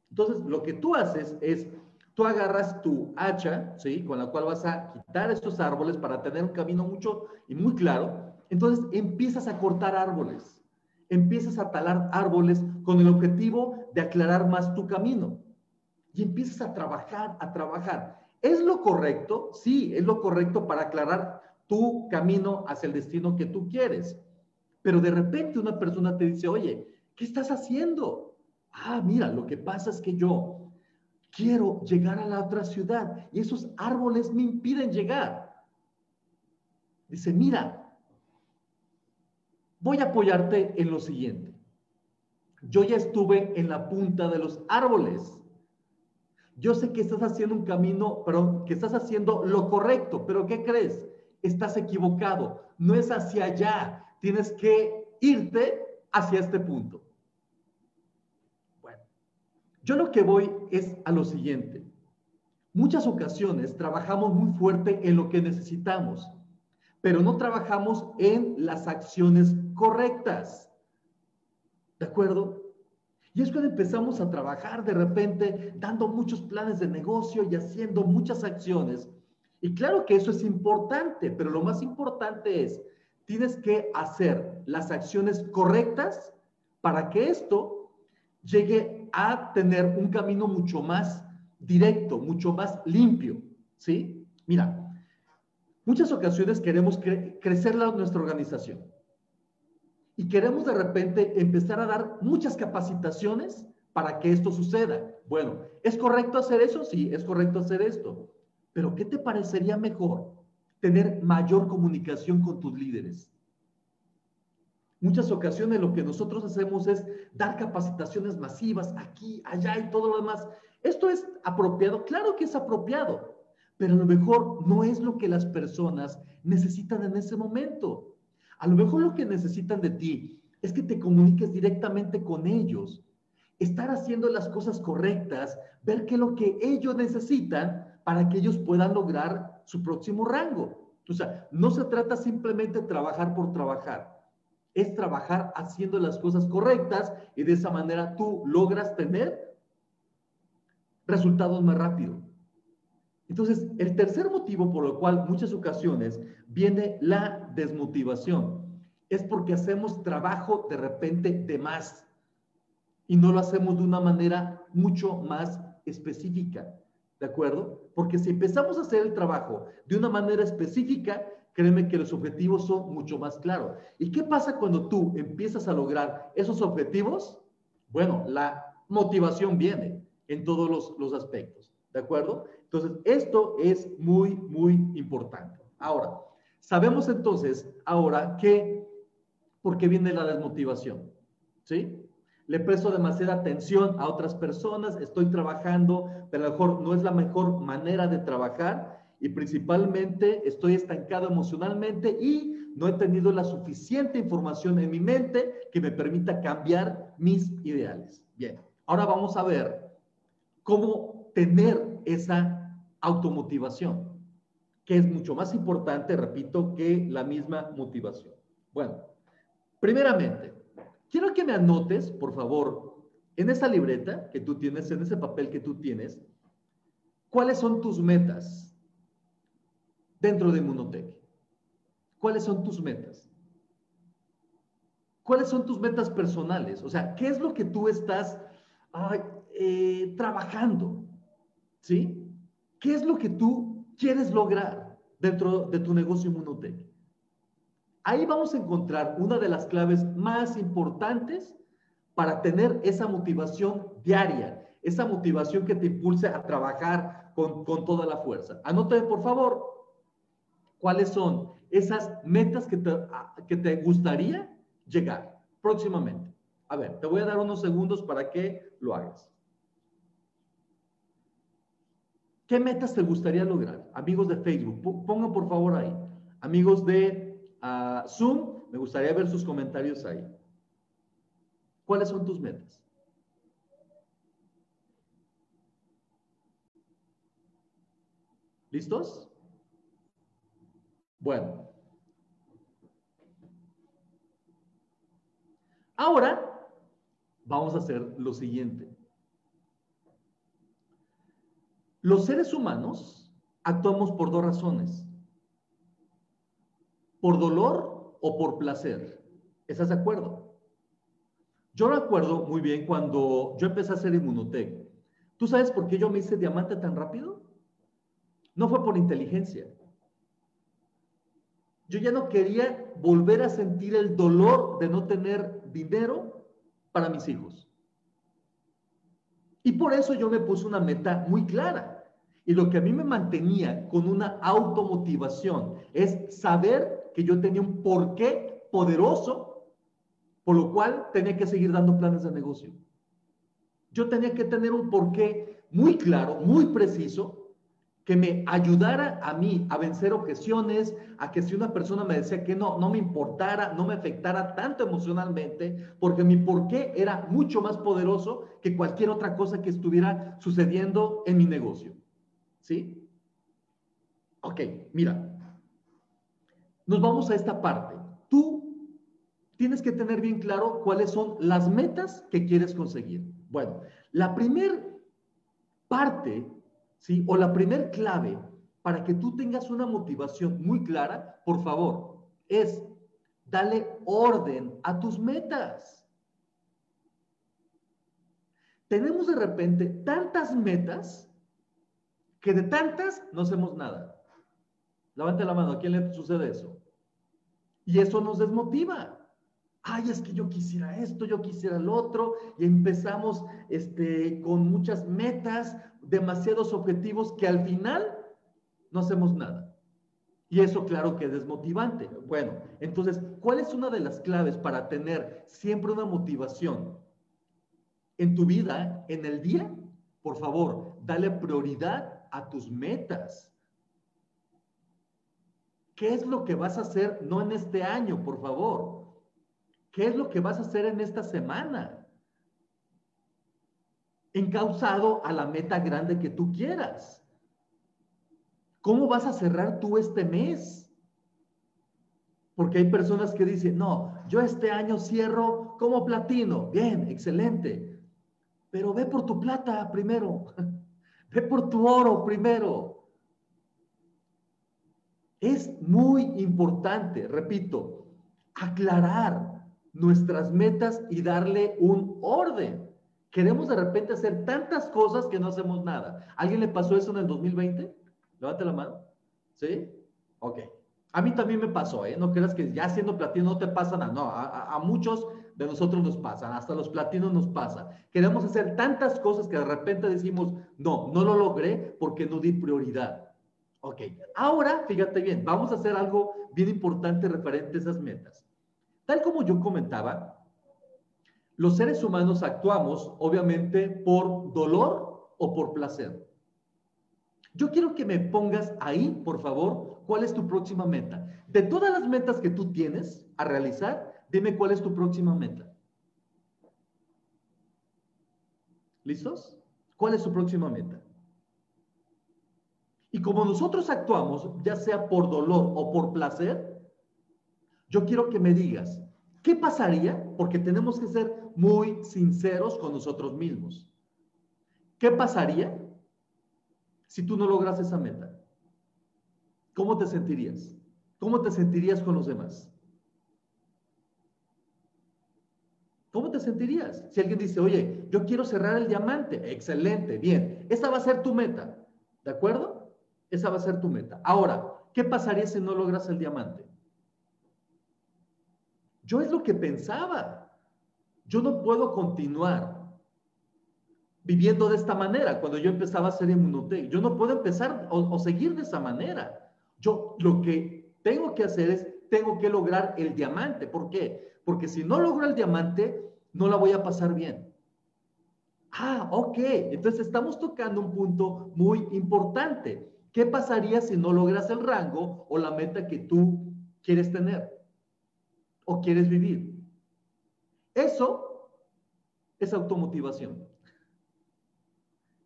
Entonces, lo que tú haces es, tú agarras tu hacha, ¿sí? Con la cual vas a quitar estos árboles para tener un camino mucho y muy claro. Entonces, empiezas a cortar árboles empiezas a talar árboles con el objetivo de aclarar más tu camino. Y empiezas a trabajar, a trabajar. ¿Es lo correcto? Sí, es lo correcto para aclarar tu camino hacia el destino que tú quieres. Pero de repente una persona te dice, oye, ¿qué estás haciendo? Ah, mira, lo que pasa es que yo quiero llegar a la otra ciudad y esos árboles me impiden llegar. Dice, mira, Voy a apoyarte en lo siguiente. Yo ya estuve en la punta de los árboles. Yo sé que estás haciendo un camino, pero que estás haciendo lo correcto, pero ¿qué crees? Estás equivocado. No es hacia allá. Tienes que irte hacia este punto. Bueno, yo lo que voy es a lo siguiente. Muchas ocasiones trabajamos muy fuerte en lo que necesitamos pero no trabajamos en las acciones correctas. ¿De acuerdo? Y es cuando empezamos a trabajar de repente dando muchos planes de negocio y haciendo muchas acciones. Y claro que eso es importante, pero lo más importante es, tienes que hacer las acciones correctas para que esto llegue a tener un camino mucho más directo, mucho más limpio. ¿Sí? Mira, Muchas ocasiones queremos crecer nuestra organización y queremos de repente empezar a dar muchas capacitaciones para que esto suceda. Bueno, ¿es correcto hacer eso? Sí, es correcto hacer esto. Pero ¿qué te parecería mejor? Tener mayor comunicación con tus líderes. Muchas ocasiones lo que nosotros hacemos es dar capacitaciones masivas aquí, allá y todo lo demás. ¿Esto es apropiado? Claro que es apropiado pero a lo mejor no es lo que las personas necesitan en ese momento. A lo mejor lo que necesitan de ti es que te comuniques directamente con ellos, estar haciendo las cosas correctas, ver qué es lo que ellos necesitan para que ellos puedan lograr su próximo rango. O sea, no se trata simplemente de trabajar por trabajar, es trabajar haciendo las cosas correctas y de esa manera tú logras tener resultados más rápido. Entonces, el tercer motivo por el cual muchas ocasiones viene la desmotivación es porque hacemos trabajo de repente de más y no lo hacemos de una manera mucho más específica, ¿de acuerdo? Porque si empezamos a hacer el trabajo de una manera específica, créeme que los objetivos son mucho más claros. ¿Y qué pasa cuando tú empiezas a lograr esos objetivos? Bueno, la motivación viene en todos los, los aspectos, ¿de acuerdo? Entonces, esto es muy, muy importante. Ahora, sabemos entonces ahora que, ¿por qué viene la desmotivación? ¿Sí? Le presto demasiada atención a otras personas, estoy trabajando, pero a lo mejor no es la mejor manera de trabajar y principalmente estoy estancado emocionalmente y no he tenido la suficiente información en mi mente que me permita cambiar mis ideales. Bien, ahora vamos a ver cómo tener esa automotivación, que es mucho más importante, repito, que la misma motivación. Bueno, primeramente, quiero que me anotes, por favor, en esa libreta que tú tienes, en ese papel que tú tienes, cuáles son tus metas dentro de Munotec. ¿Cuáles son tus metas? ¿Cuáles son tus metas personales? O sea, ¿qué es lo que tú estás eh, trabajando? ¿Sí? ¿Qué es lo que tú quieres lograr dentro de tu negocio Munotec? Ahí vamos a encontrar una de las claves más importantes para tener esa motivación diaria, esa motivación que te impulse a trabajar con, toda la fuerza. Anote, por favor, cuáles son esas metas que te, que te gustaría llegar próximamente. A ver, te voy a dar unos segundos para que lo hagas. ¿Qué metas te gustaría lograr? Amigos de Facebook, pongan por favor ahí. Amigos de ah, Zoom, me gustaría ver sus comentarios ahí. ¿Cuáles son tus metas? ¿Listos? Bueno. Ahora vamos a hacer lo siguiente. Los seres humanos actuamos por dos razones. Por dolor o por placer. ¿Estás de acuerdo? Yo recuerdo muy bien cuando yo empecé a hacer Inmunotech. ¿Tú sabes por qué yo me hice diamante tan rápido? No fue por inteligencia. Yo ya no quería volver a sentir el dolor de no tener dinero para mis hijos. Y por eso yo me puse una meta muy clara. Y lo que a mí me mantenía con una automotivación es saber que yo tenía un porqué poderoso por lo cual tenía que seguir dando planes de negocio. Yo tenía que tener un porqué muy claro, muy preciso, que me ayudara a mí a vencer objeciones, a que si una persona me decía que no, no me importara, no me afectara tanto emocionalmente, porque mi porqué era mucho más poderoso que cualquier otra cosa que estuviera sucediendo en mi negocio. ¿Sí? Ok, mira, nos vamos a esta parte. Tú tienes que tener bien claro cuáles son las metas que quieres conseguir. Bueno, la primer parte, ¿sí? O la primer clave para que tú tengas una motivación muy clara, por favor, es dale orden a tus metas. Tenemos de repente tantas metas que de tantas no hacemos nada. Levante la mano, ¿a quién le sucede eso? Y eso nos desmotiva ay, es que yo quisiera esto, yo quisiera el otro, y empezamos este, con muchas metas, demasiados objetivos que al final no hacemos nada. Y eso claro que es desmotivante. Bueno, entonces, ¿cuál es una de las claves para tener siempre una motivación en tu vida, en el día? Por favor, dale prioridad a tus metas. ¿Qué es lo que vas a hacer no en este año, por favor? ¿Qué es lo que vas a hacer en esta semana? Encausado a la meta grande que tú quieras. ¿Cómo vas a cerrar tú este mes? Porque hay personas que dicen, no, yo este año cierro como platino. Bien, excelente. Pero ve por tu plata primero. Ve por tu oro primero. Es muy importante, repito, aclarar nuestras metas y darle un orden. Queremos de repente hacer tantas cosas que no hacemos nada. ¿Alguien le pasó eso en el 2020? Levante la mano. ¿Sí? Ok. A mí también me pasó, ¿eh? No creas que ya siendo platino no te pasa nada. No, a, a muchos de nosotros nos pasan, hasta los platinos nos pasa. Queremos hacer tantas cosas que de repente decimos, no, no lo logré porque no di prioridad. Ok, ahora fíjate bien, vamos a hacer algo bien importante referente a esas metas. Tal como yo comentaba, los seres humanos actuamos obviamente por dolor o por placer. Yo quiero que me pongas ahí, por favor, cuál es tu próxima meta. De todas las metas que tú tienes a realizar, dime cuál es tu próxima meta. ¿Listos? ¿Cuál es tu próxima meta? Y como nosotros actuamos, ya sea por dolor o por placer, yo quiero que me digas, ¿Qué pasaría? Porque tenemos que ser muy sinceros con nosotros mismos. ¿Qué pasaría si tú no logras esa meta? ¿Cómo te sentirías? ¿Cómo te sentirías con los demás? ¿Cómo te sentirías? Si alguien dice, oye, yo quiero cerrar el diamante, excelente, bien, esa va a ser tu meta, ¿de acuerdo? Esa va a ser tu meta. Ahora, ¿qué pasaría si no logras el diamante? Yo es lo que pensaba. Yo no puedo continuar viviendo de esta manera cuando yo empezaba a hacer inmunotec. Yo no puedo empezar o, seguir de esa manera. Yo lo que tengo que hacer es, tengo que lograr el diamante. ¿Por qué? porque si no logro el diamante, no la voy a pasar bien. Ah, ok, entonces estamos tocando un punto muy importante. ¿Qué pasaría si no logras el rango o la meta que tú quieres tener o quieres vivir? Eso es automotivación.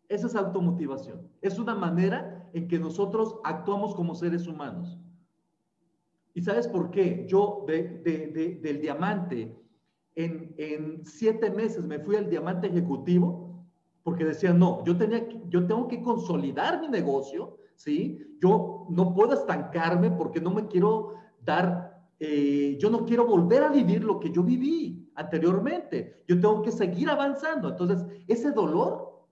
Eso es automotivación. Es una manera en que nosotros actuamos como seres humanos. ¿Y sabes por qué? Yo del diamante, en, siete meses me fui al diamante ejecutivo porque decía, no, yo, tenía, yo tengo que consolidar mi negocio, ¿sí? Yo no puedo estancarme porque no me quiero dar, eh, yo no quiero volver a vivir lo que yo viví anteriormente. Yo tengo que seguir avanzando. Entonces, ese dolor,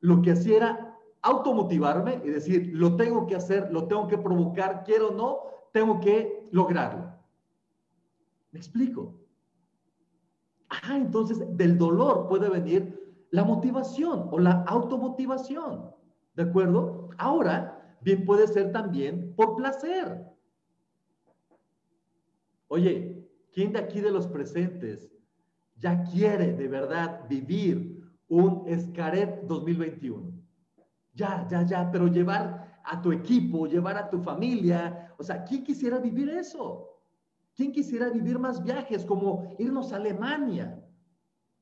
lo que hacía era automotivarme y decir, lo tengo que hacer, lo tengo que provocar, quiero o no, tengo que lograrlo. ¿Me explico? Ah, entonces del dolor puede venir la motivación o la automotivación. ¿De acuerdo? Ahora, bien puede ser también por placer. Oye, ¿quién de aquí de los presentes ya quiere de verdad vivir un Escaret 2021? Ya, ya, ya, pero llevar a tu equipo, llevar a tu familia, o sea, ¿quién quisiera vivir eso? ¿Quién quisiera vivir más viajes como irnos a Alemania?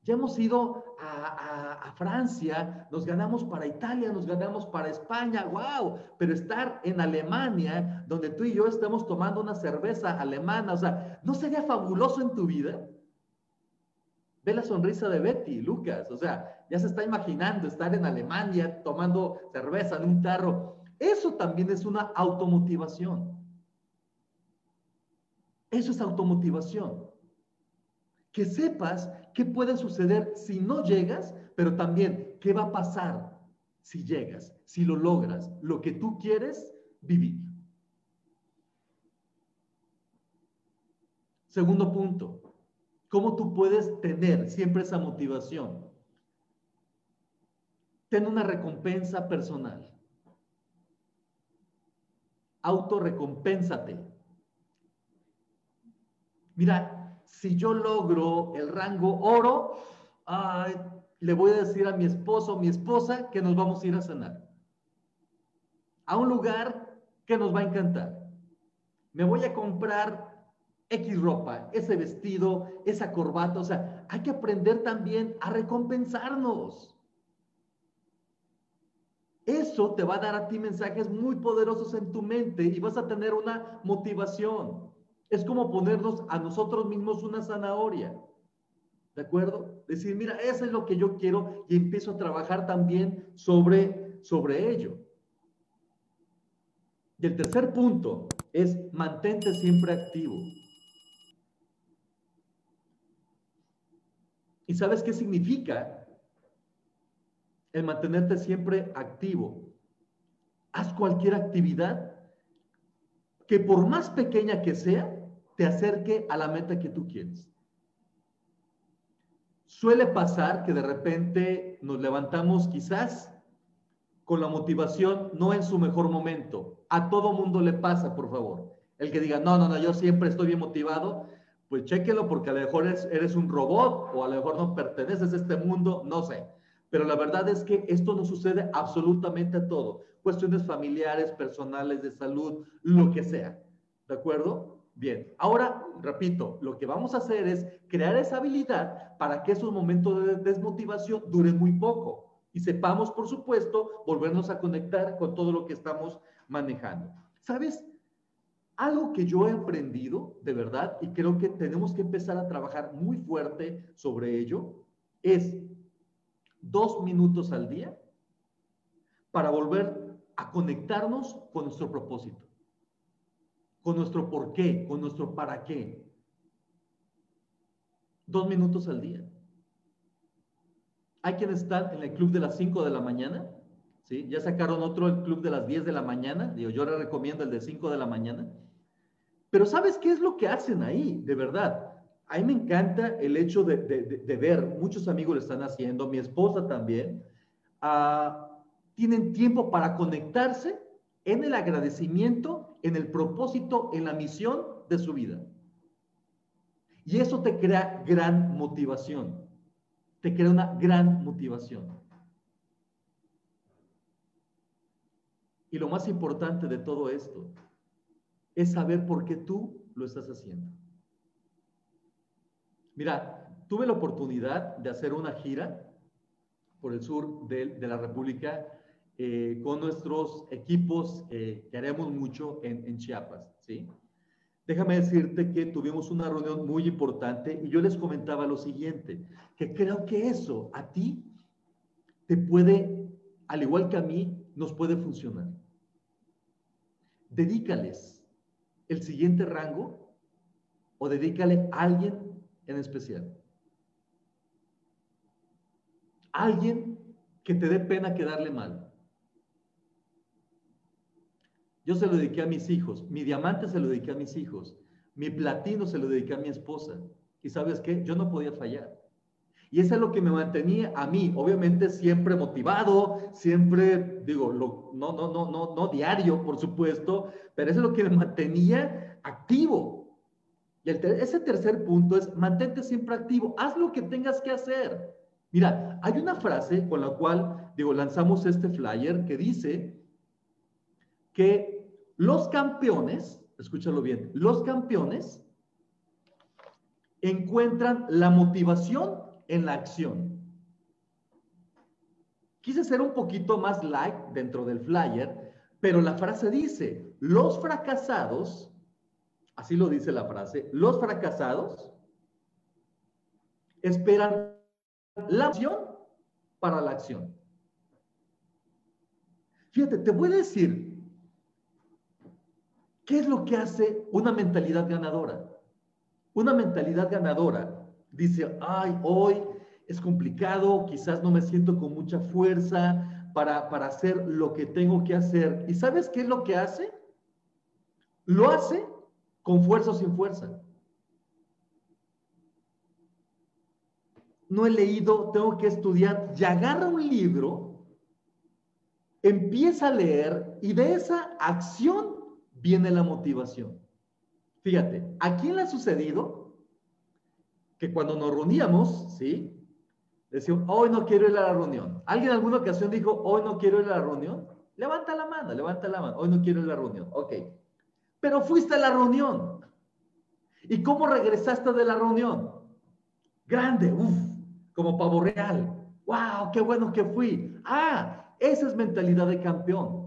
Ya hemos ido a, Francia, nos ganamos para Italia, nos ganamos para España, wow, pero estar en Alemania, donde tú y yo estamos tomando una cerveza alemana, o sea, ¿no sería fabuloso en tu vida? Ve la sonrisa de Betty, Lucas, o sea, ya se está imaginando estar en Alemania tomando cerveza en un carro. Eso también es una automotivación. Eso es automotivación. Que sepas qué puede suceder si no llegas, pero también qué va a pasar si llegas, si lo logras, lo que tú quieres vivir. Segundo punto, ¿Cómo tú puedes tener siempre esa motivación? Ten una recompensa personal. Autorecompénsate. Mira, si yo logro el rango oro, le voy a decir a mi esposo o mi esposa que nos vamos a ir a cenar. A un lugar que nos va a encantar. Me voy a comprar X ropa, ese vestido, esa corbata. O sea, hay que aprender también a recompensarnos. Eso te va a dar a ti mensajes muy poderosos en tu mente y vas a tener una motivación. Es como ponernos a nosotros mismos una zanahoria. ¿De acuerdo? Decir, mira, eso es lo que yo quiero y empiezo a trabajar también sobre, sobre ello. Y el tercer punto es mantente siempre activo. ¿Y sabes qué significa? El mantenerte siempre activo. Haz cualquier actividad que por más pequeña que sea, te acerque a la meta que tú quieres. Suele pasar que de repente nos levantamos quizás con la motivación no en su mejor momento. A todo mundo le pasa, por favor. El que diga, no, no, no, yo siempre estoy bien motivado pues chéquelo porque a lo mejor eres, un robot o a lo mejor no perteneces a este mundo, no sé. Pero la verdad es que esto no sucede absolutamente a todo. Cuestiones familiares, personales, de salud, lo que sea. ¿De acuerdo? Bien. Ahora, repito, lo que vamos a hacer es crear esa habilidad para que esos momentos de desmotivación duren muy poco y sepamos, por supuesto, volvernos a conectar con todo lo que estamos manejando. ¿Sabes? Algo que yo he aprendido, de verdad, y creo que tenemos que empezar a trabajar muy fuerte sobre ello, es dos minutos al día para volver a conectarnos con nuestro propósito, con nuestro por qué, con nuestro para qué. Dos minutos al día. Hay quienes están en el club de las 5 de la mañana, ¿sí? Ya sacaron otro, el club de las 10 de la mañana. Digo, yo les recomiendo el de 5 de la mañana. Pero ¿sabes qué es lo que hacen ahí? De verdad. A mí me encanta el hecho de, ver, muchos amigos lo están haciendo, mi esposa también, uh, tienen tiempo para conectarse en el agradecimiento, en el propósito, en la misión de su vida. Y eso te crea gran motivación te crea una gran motivación. Y lo más importante de todo esto es saber por qué tú lo estás haciendo. Mira, tuve la oportunidad de hacer una gira por el sur de, la República eh, con nuestros equipos que haremos mucho en, en Chiapas, ¿sí? Déjame decirte que tuvimos una reunión muy importante y yo les comentaba lo siguiente, que creo que eso a ti te puede, al igual que a mí, nos puede funcionar. Dedícales el siguiente rango o dedícale a alguien en especial. Alguien que te dé pena quedarle mal. Yo se lo dediqué a mis hijos, mi diamante se lo dediqué a mis hijos, mi platino se lo dediqué a mi esposa. Y sabes qué, yo no podía fallar. Y eso es lo que me mantenía a mí, obviamente siempre motivado, siempre, digo, no, no, no, no, no diario, por supuesto, pero eso es lo que me mantenía activo. Y ese tercer punto es, mantente siempre activo, haz lo que tengas que hacer. Mira, hay una frase con la cual, digo, lanzamos este flyer que dice, que los campeones, escúchalo bien, los campeones encuentran la motivación en la acción. Quise ser un poquito más light dentro del flyer, pero la frase dice, los fracasados, así lo dice la frase, los fracasados esperan la acción para la acción. Fíjate, te voy a decir ¿Qué es lo que hace una mentalidad ganadora? Una mentalidad ganadora dice, ay, hoy es complicado, quizás no me siento con mucha fuerza para, para hacer lo que tengo que hacer. ¿Y sabes qué es lo que hace? Lo hace con fuerza o sin fuerza. No he leído, tengo que estudiar, y agarra un libro, empieza a leer y de esa acción viene la motivación. Fíjate, ¿a quién le ha sucedido que cuando nos reuníamos, ¿sí? Decíamos, hoy no quiero ir a la reunión. ¿Alguien en alguna ocasión dijo, hoy no quiero ir a la reunión? Levanta la mano, levanta la mano. Hoy no quiero ir a la reunión. Ok. Pero fuiste a la reunión. ¿Y cómo regresaste de la reunión? Grande, uff, como pavo real. ¡Wow! ¡Qué bueno que fui! Ah, esa es mentalidad de campeón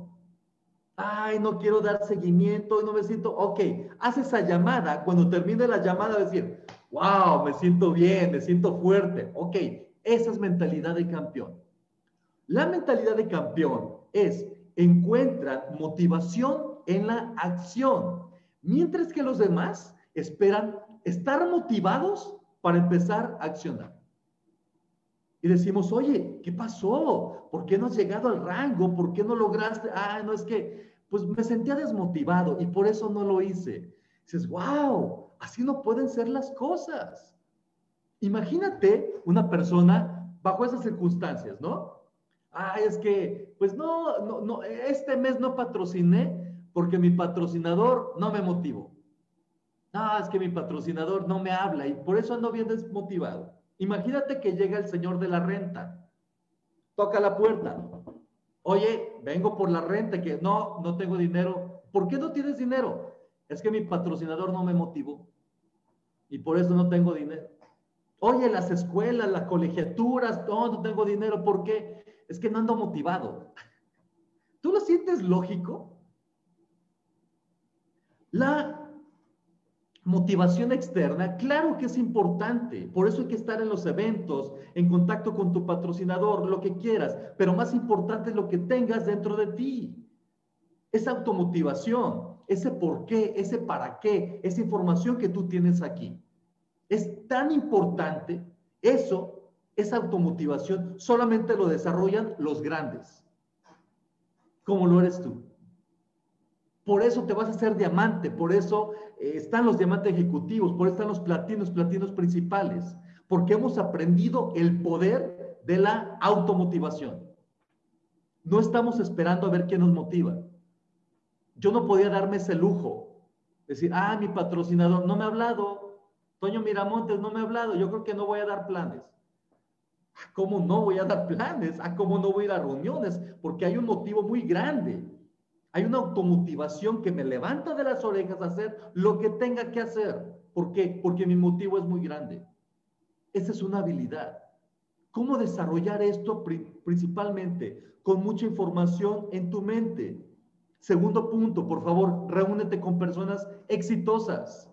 ay, no quiero dar seguimiento no me siento, ok, haz esa llamada, cuando termine la llamada decir, wow, me siento bien, me siento fuerte, ok, esa es mentalidad de campeón. La mentalidad de campeón es, encuentra motivación en la acción, mientras que los demás esperan estar motivados para empezar a accionar. Y decimos, oye, ¿qué pasó? ¿Por qué no has llegado al rango? ¿Por qué no lograste? Ah, no es que, pues me sentía desmotivado y por eso no lo hice. dices, wow, así no pueden ser las cosas. Imagínate una persona bajo esas circunstancias, ¿no? Ah, es que, pues no, no, no, este mes no patrociné porque mi patrocinador no me motivó. Ah, es que mi patrocinador no me habla y por eso ando bien desmotivado. Imagínate que llega el señor de la renta, toca la puerta. Oye, vengo por la renta, que no, no tengo dinero. ¿Por qué no tienes dinero? Es que mi patrocinador no me motivó y por eso no tengo dinero. Oye, las escuelas, las colegiaturas, no, no tengo dinero. ¿Por qué? Es que no ando motivado. ¿Tú lo sientes lógico? La motivación externa, claro que es importante, por eso hay que estar en los eventos, en contacto con tu patrocinador, lo que quieras, pero más importante es lo que tengas dentro de ti. Esa automotivación, ese por qué, ese para qué, esa información que tú tienes aquí. Es tan importante eso, esa automotivación, solamente lo desarrollan los grandes, como lo eres tú. Por eso te vas a hacer diamante, por eso eh, están los diamantes ejecutivos, por eso están los platinos, platinos principales, porque hemos aprendido el poder de la automotivación. No estamos esperando a ver quién nos motiva. Yo no podía darme ese lujo, decir, ah, mi patrocinador no me ha hablado, Toño Miramontes no me ha hablado, yo creo que no voy a dar planes. ¿Cómo no voy a dar planes? ¿A cómo no voy a ir a reuniones? Porque hay un motivo muy grande. Hay una automotivación que me levanta de las orejas a hacer lo que tenga que hacer. ¿Por qué? Porque mi motivo es muy grande. Esa es una habilidad. ¿Cómo desarrollar esto principalmente? Con mucha información en tu mente. Segundo punto, por favor, reúnete con personas exitosas.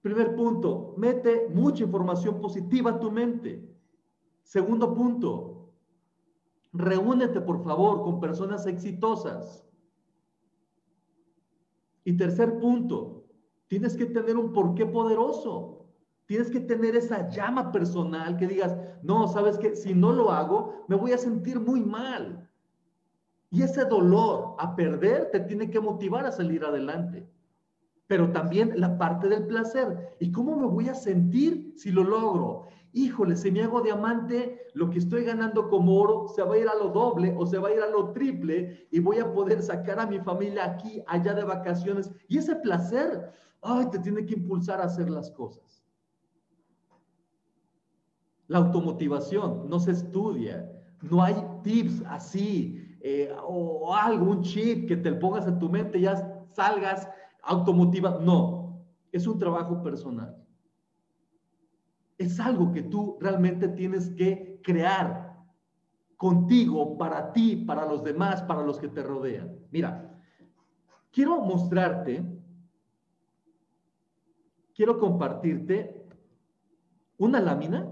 Primer punto, mete mucha información positiva a tu mente. Segundo punto, Reúnete, por favor, con personas exitosas. Y tercer punto, tienes que tener un porqué poderoso. Tienes que tener esa llama personal que digas, no, sabes que si no lo hago, me voy a sentir muy mal. Y ese dolor a perder te tiene que motivar a salir adelante. Pero también la parte del placer. ¿Y cómo me voy a sentir si lo logro? Híjole, si me hago diamante, lo que estoy ganando como oro se va a ir a lo doble o se va a ir a lo triple y voy a poder sacar a mi familia aquí, allá de vacaciones. Y ese placer, ay, te tiene que impulsar a hacer las cosas. La automotivación no se estudia, no hay tips así eh, o algo, un chip que te pongas en tu mente y ya salgas automotivado. No, es un trabajo personal es algo que tú realmente tienes que crear contigo, para ti, para los demás, para los que te rodean. Mira, quiero mostrarte, quiero compartirte una lámina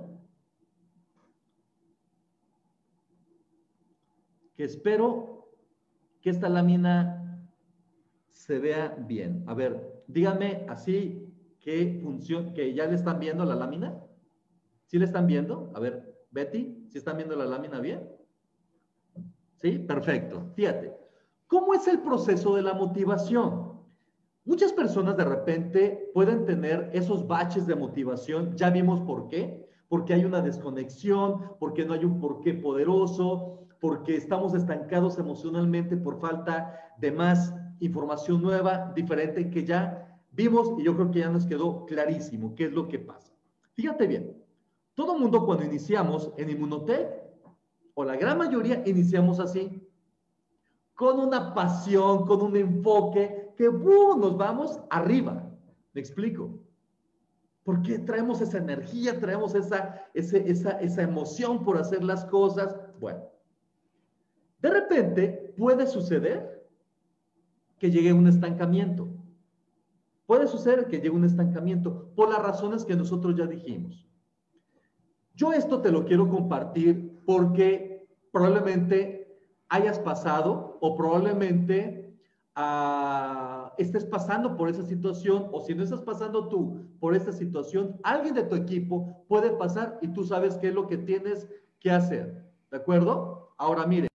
que espero que esta lámina se vea bien. A ver, díganme así qué función, que ya le están viendo la lámina. ¿Sí le están viendo? A ver, Betty, ¿sí están viendo la lámina bien? ¿Sí? Perfecto. Fíjate, ¿cómo es el proceso de la motivación? Muchas personas de repente pueden tener esos baches de motivación, ya vimos por qué, porque hay una desconexión, porque no hay un porqué poderoso, porque estamos estancados emocionalmente por falta de más información nueva, diferente, que ya vimos y yo creo que ya nos quedó clarísimo qué es lo que pasa. Fíjate bien, todo mundo cuando iniciamos en Inmunotech, o la gran mayoría, iniciamos así, con una pasión, con un enfoque, que nos vamos arriba. ¿Me explico? Porque traemos esa energía, traemos esa, esa, esa emoción por hacer las cosas. Bueno, de repente puede suceder que llegue un estancamiento. Puede suceder que llegue un estancamiento por las razones que nosotros ya dijimos. Yo esto te lo quiero compartir porque probablemente hayas pasado o probablemente ah, estés pasando por esa situación o si no estás pasando tú por esta situación, alguien de tu equipo puede pasar y tú sabes qué es lo que tienes que hacer. ¿De acuerdo? Ahora mire.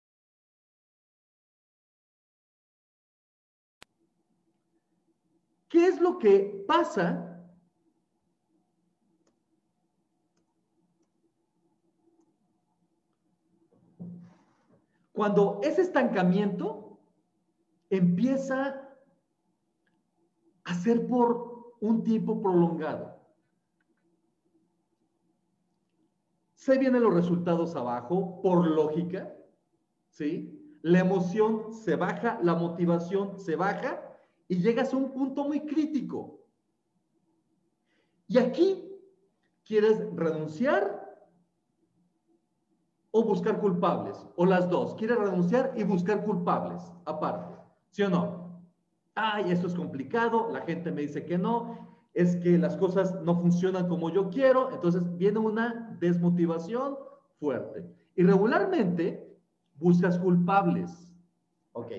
¿Qué es lo que pasa Cuando ese estancamiento empieza a ser por un tiempo prolongado. Se vienen los resultados abajo por lógica, ¿sí? La emoción se baja, la motivación se baja y llegas a un punto muy crítico. Y aquí quieres renunciar o buscar culpables, o las dos. Quiere renunciar y buscar culpables, aparte. ¿Sí o no? ay, esto es complicado, la gente me dice que no, es que las cosas no funcionan como yo quiero, entonces viene una desmotivación fuerte. Y regularmente buscas culpables. Ok.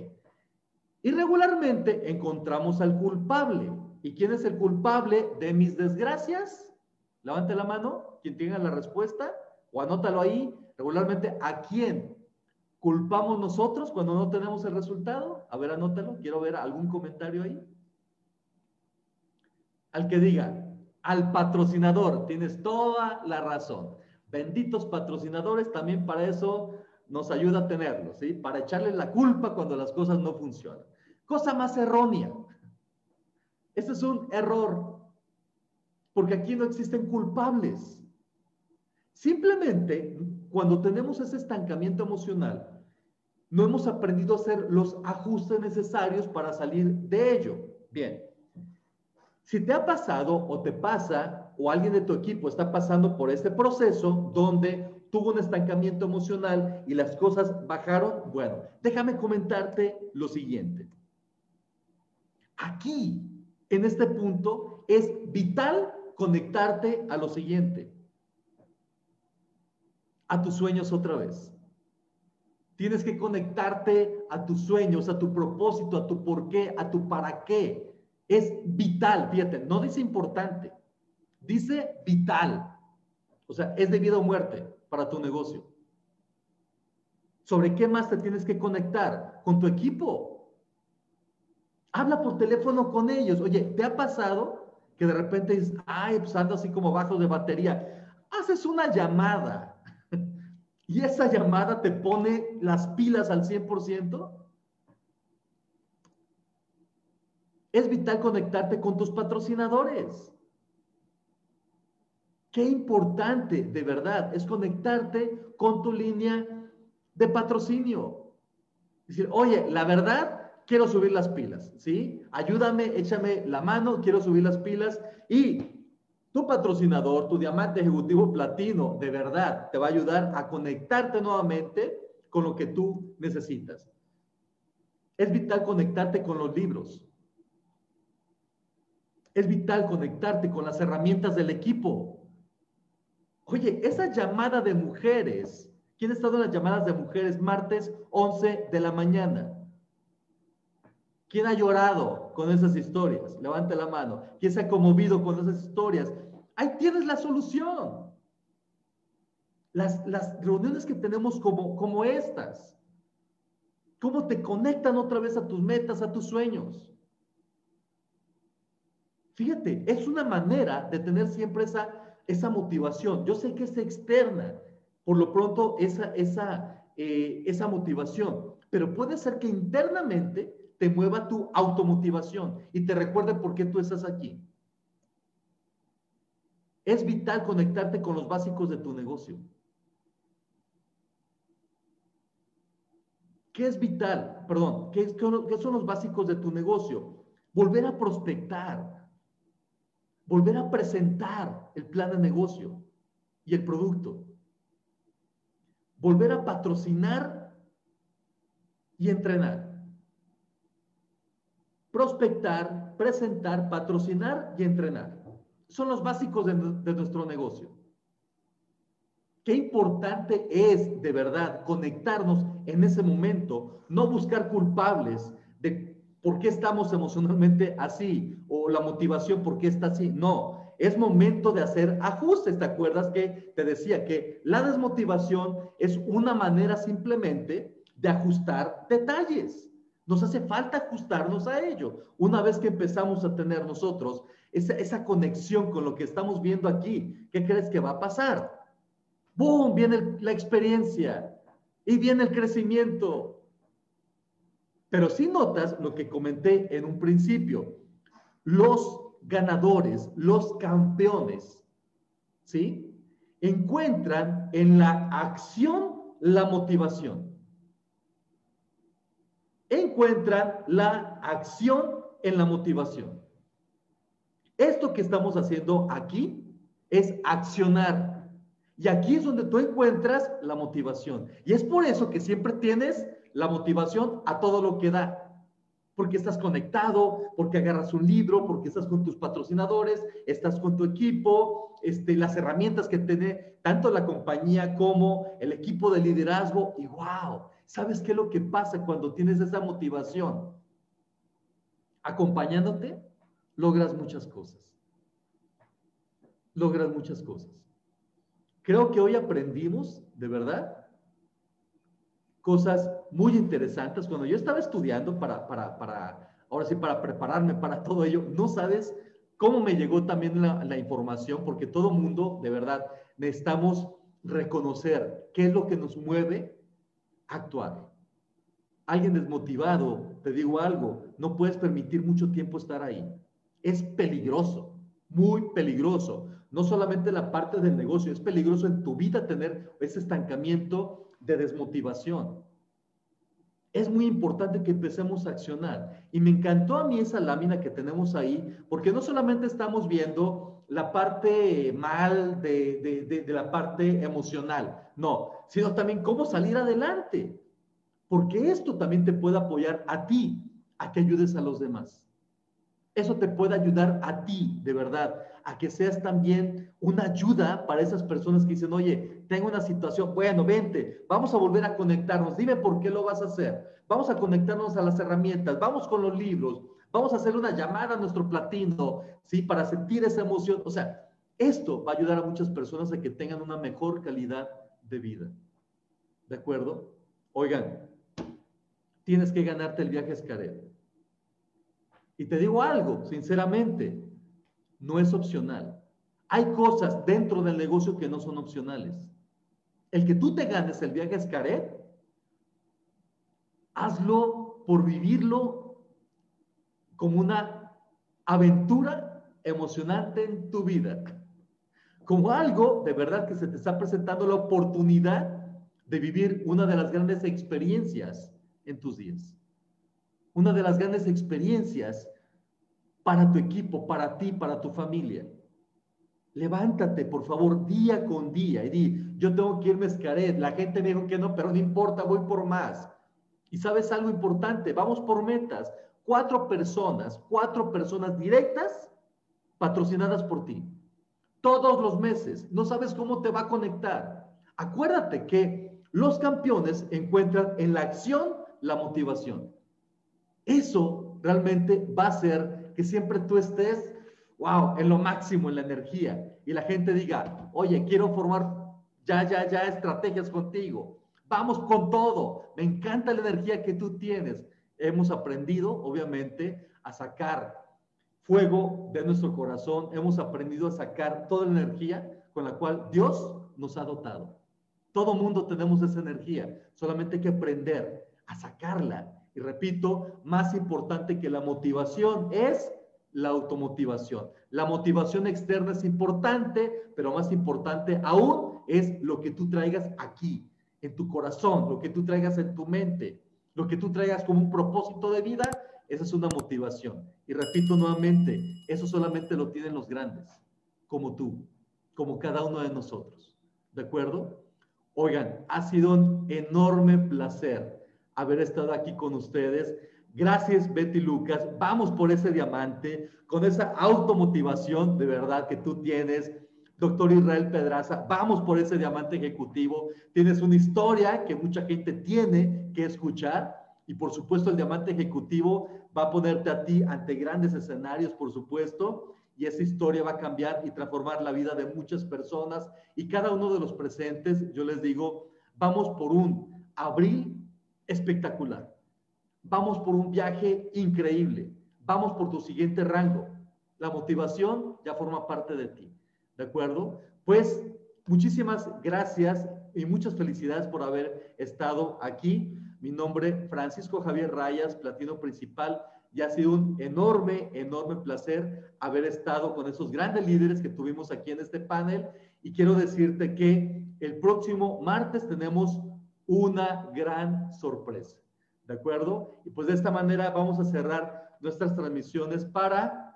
Y regularmente encontramos al culpable. ¿Y quién es el culpable de mis desgracias? Levante la mano, quien tenga la respuesta, o anótalo ahí. Regularmente, ¿a quién culpamos nosotros cuando no tenemos el resultado? A ver, anótalo. Quiero ver algún comentario ahí. Al que diga, al patrocinador, tienes toda la razón. Benditos patrocinadores, también para eso nos ayuda a tenerlos, ¿sí? Para echarles la culpa cuando las cosas no funcionan. Cosa más errónea. Este es un error, porque aquí no existen culpables. Simplemente, cuando tenemos ese estancamiento emocional, no hemos aprendido a hacer los ajustes necesarios para salir de ello. Bien, si te ha pasado o te pasa o alguien de tu equipo está pasando por este proceso donde tuvo un estancamiento emocional y las cosas bajaron, bueno, déjame comentarte lo siguiente. Aquí, en este punto, es vital conectarte a lo siguiente, a tus sueños otra vez. Tienes que conectarte a tus sueños, a tu propósito, a tu por qué, a tu para qué. Es vital, fíjate, no dice importante, dice vital. O sea, es de vida o muerte para tu negocio. ¿Sobre qué más te tienes que conectar? Con tu equipo. Habla por teléfono con ellos. Oye, ¿te ha pasado que de repente dices, ay, pues ando así como bajo de batería? Haces una llamada y esa llamada te pone las pilas al 100%. Es vital conectarte con tus patrocinadores. Qué importante, de verdad, es conectarte con tu línea de patrocinio. Decir, oye, la verdad, quiero subir las pilas, ¿sí? Ayúdame, échame la mano, quiero subir las pilas y tu patrocinador, tu diamante ejecutivo platino, de verdad, te va a ayudar a conectarte nuevamente con lo que tú necesitas. Es vital conectarte con los libros. Es vital conectarte con las herramientas del equipo. Oye, esa llamada de mujeres, ¿quién ha estado en las llamadas de mujeres martes 11 de la mañana? ¿Quién ha llorado con esas historias? Levante la mano. ¿Quién se ha conmovido con esas historias? Ahí tienes la solución. Las, las reuniones que tenemos como, como estas, ¿cómo te conectan otra vez a tus metas, a tus sueños? Fíjate, es una manera de tener siempre esa esa motivación. Yo sé que es externa, por lo pronto, esa, esa, eh, esa motivación, pero puede ser que internamente te mueva tu automotivación y te recuerde por qué tú estás aquí. Es vital conectarte con los básicos de tu negocio. ¿Qué es vital? Perdón, ¿qué, ¿qué, son los básicos de tu negocio? Volver a prospectar, volver a presentar el plan de negocio y el producto, volver a patrocinar y entrenar, prospectar, presentar, patrocinar y entrenar. Son los básicos de, nuestro negocio. Qué importante es de verdad conectarnos en ese momento, no buscar culpables de ¿Por qué estamos emocionalmente así? O la motivación, ¿por qué está así? No, es momento de hacer ajustes. ¿Te acuerdas que te decía que la desmotivación es una manera simplemente de ajustar detalles? Nos hace falta ajustarnos a ello. Una vez que empezamos a tener nosotros esa, esa conexión con lo que estamos viendo aquí, ¿qué crees que va a pasar? ¡Boom! Viene la experiencia y viene el crecimiento pero si notas lo que comenté en un principio, los ganadores, los campeones, ¿sí? Encuentran en la acción la motivación. Encuentran la acción en la motivación. Esto que estamos haciendo aquí es accionar. Y aquí es donde tú encuentras la motivación. Y es por eso que siempre tienes la motivación a todo lo que da. porque estás conectado, porque agarras un libro, porque estás con tus patrocinadores, estás con tu equipo, este, las herramientas que tiene tanto la compañía como el equipo de liderazgo. Y wow, ¿sabes qué es lo que pasa cuando tienes esa motivación? Acompañándote, logras muchas cosas. Logras muchas cosas. Creo que hoy aprendimos, de verdad, cosas muy interesantes. Cuando yo estaba estudiando para, para, para, ahora sí, para prepararme para todo ello, no sabes cómo me llegó también la, la información, porque todo mundo, de verdad, necesitamos reconocer qué es lo que nos mueve a actuar. Alguien desmotivado, te digo algo, no puedes permitir mucho tiempo estar ahí. Es peligroso, muy peligroso. No solamente la parte del negocio, es peligroso en tu vida tener ese estancamiento de desmotivación. Es muy importante que empecemos a accionar. Y me encantó a mí esa lámina que tenemos ahí, porque no solamente estamos viendo la parte mal de, de, la parte emocional, no, sino también cómo salir adelante. Porque esto también te puede apoyar a ti a que ayudes a los demás. Eso te puede ayudar a ti, de verdad, a que seas también una ayuda para esas personas que dicen, oye, tengo una situación, bueno, vente, vamos a volver a conectarnos, dime por qué lo vas a hacer, vamos a conectarnos a las herramientas, vamos con los libros, vamos a hacer una llamada a nuestro platino, ¿sí? Para sentir esa emoción. O sea, esto va a ayudar a muchas personas a que tengan una mejor calidad de vida. ¿De acuerdo? Oigan, tienes que ganarte el viaje a. Y te digo algo, sinceramente, no es opcional. Hay cosas dentro del negocio que no son opcionales. El que tú te ganes el viaje a hazlo por vivirlo como una aventura emocionante en tu vida. Como algo de verdad que se te está presentando la oportunidad de vivir una de las grandes experiencias en tus días. Una de las grandes experiencias para tu equipo, para ti, para tu familia. Levántate, por favor, día con día y di, yo tengo que irme a Escaret. La gente me dijo que no, pero no importa, voy por más. Y sabes algo importante, vamos por metas. Cuatro personas, cuatro personas directas patrocinadas por ti. Todos los meses. No sabes cómo te va a conectar. Acuérdate que los campeones encuentran en la acción la motivación. Eso realmente va a ser que siempre tú estés, wow, en lo máximo, en la energía. Y la gente diga, oye, quiero formar ya, ya, ya estrategias contigo. Vamos con todo. Me encanta la energía que tú tienes. Hemos aprendido, obviamente, a sacar fuego de nuestro corazón. Hemos aprendido a sacar toda la energía con la cual Dios nos ha dotado. Todo mundo tenemos esa energía. Solamente hay que aprender a sacarla y repito, más importante que la motivación es la automotivación. La motivación externa es importante, pero más importante aún es lo que tú traigas aquí, en tu corazón, lo que tú traigas en tu mente, lo que tú traigas como un propósito de vida, esa es una motivación. Y repito nuevamente, eso solamente lo tienen los grandes, como tú, como cada uno de nosotros. ¿De acuerdo? Oigan, ha sido un enorme placer haber estado aquí con ustedes. Gracias, Betty Lucas. Vamos por ese diamante, con esa automotivación de verdad que tú tienes. Doctor Israel Pedraza, vamos por ese diamante ejecutivo. Tienes una historia que mucha gente tiene que escuchar y por supuesto el diamante ejecutivo va a ponerte a ti ante grandes escenarios, por supuesto, y esa historia va a cambiar y transformar la vida de muchas personas y cada uno de los presentes, yo les digo, vamos por un abril espectacular. Vamos por un viaje increíble. Vamos por tu siguiente rango. La motivación ya forma parte de ti. ¿De acuerdo? Pues muchísimas gracias y muchas felicidades por haber estado aquí. Mi nombre, Francisco Javier Rayas, Platino Principal, y ha sido un enorme, enorme placer haber estado con esos grandes líderes que tuvimos aquí en este panel. Y quiero decirte que el próximo martes tenemos una gran sorpresa. ¿De acuerdo? Y pues de esta manera vamos a cerrar nuestras transmisiones para,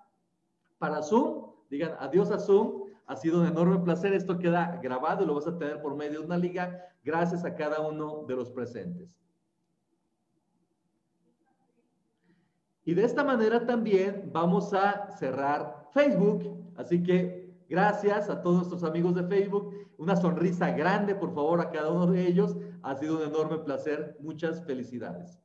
para Zoom. Digan adiós a Zoom. Ha sido un enorme placer. Esto queda grabado y lo vas a tener por medio de una liga. Gracias a cada uno de los presentes. Y de esta manera también vamos a cerrar Facebook. Así que gracias a todos nuestros amigos de Facebook. Una sonrisa grande, por favor, a cada uno de ellos. Ha sido un enorme placer. Muchas felicidades.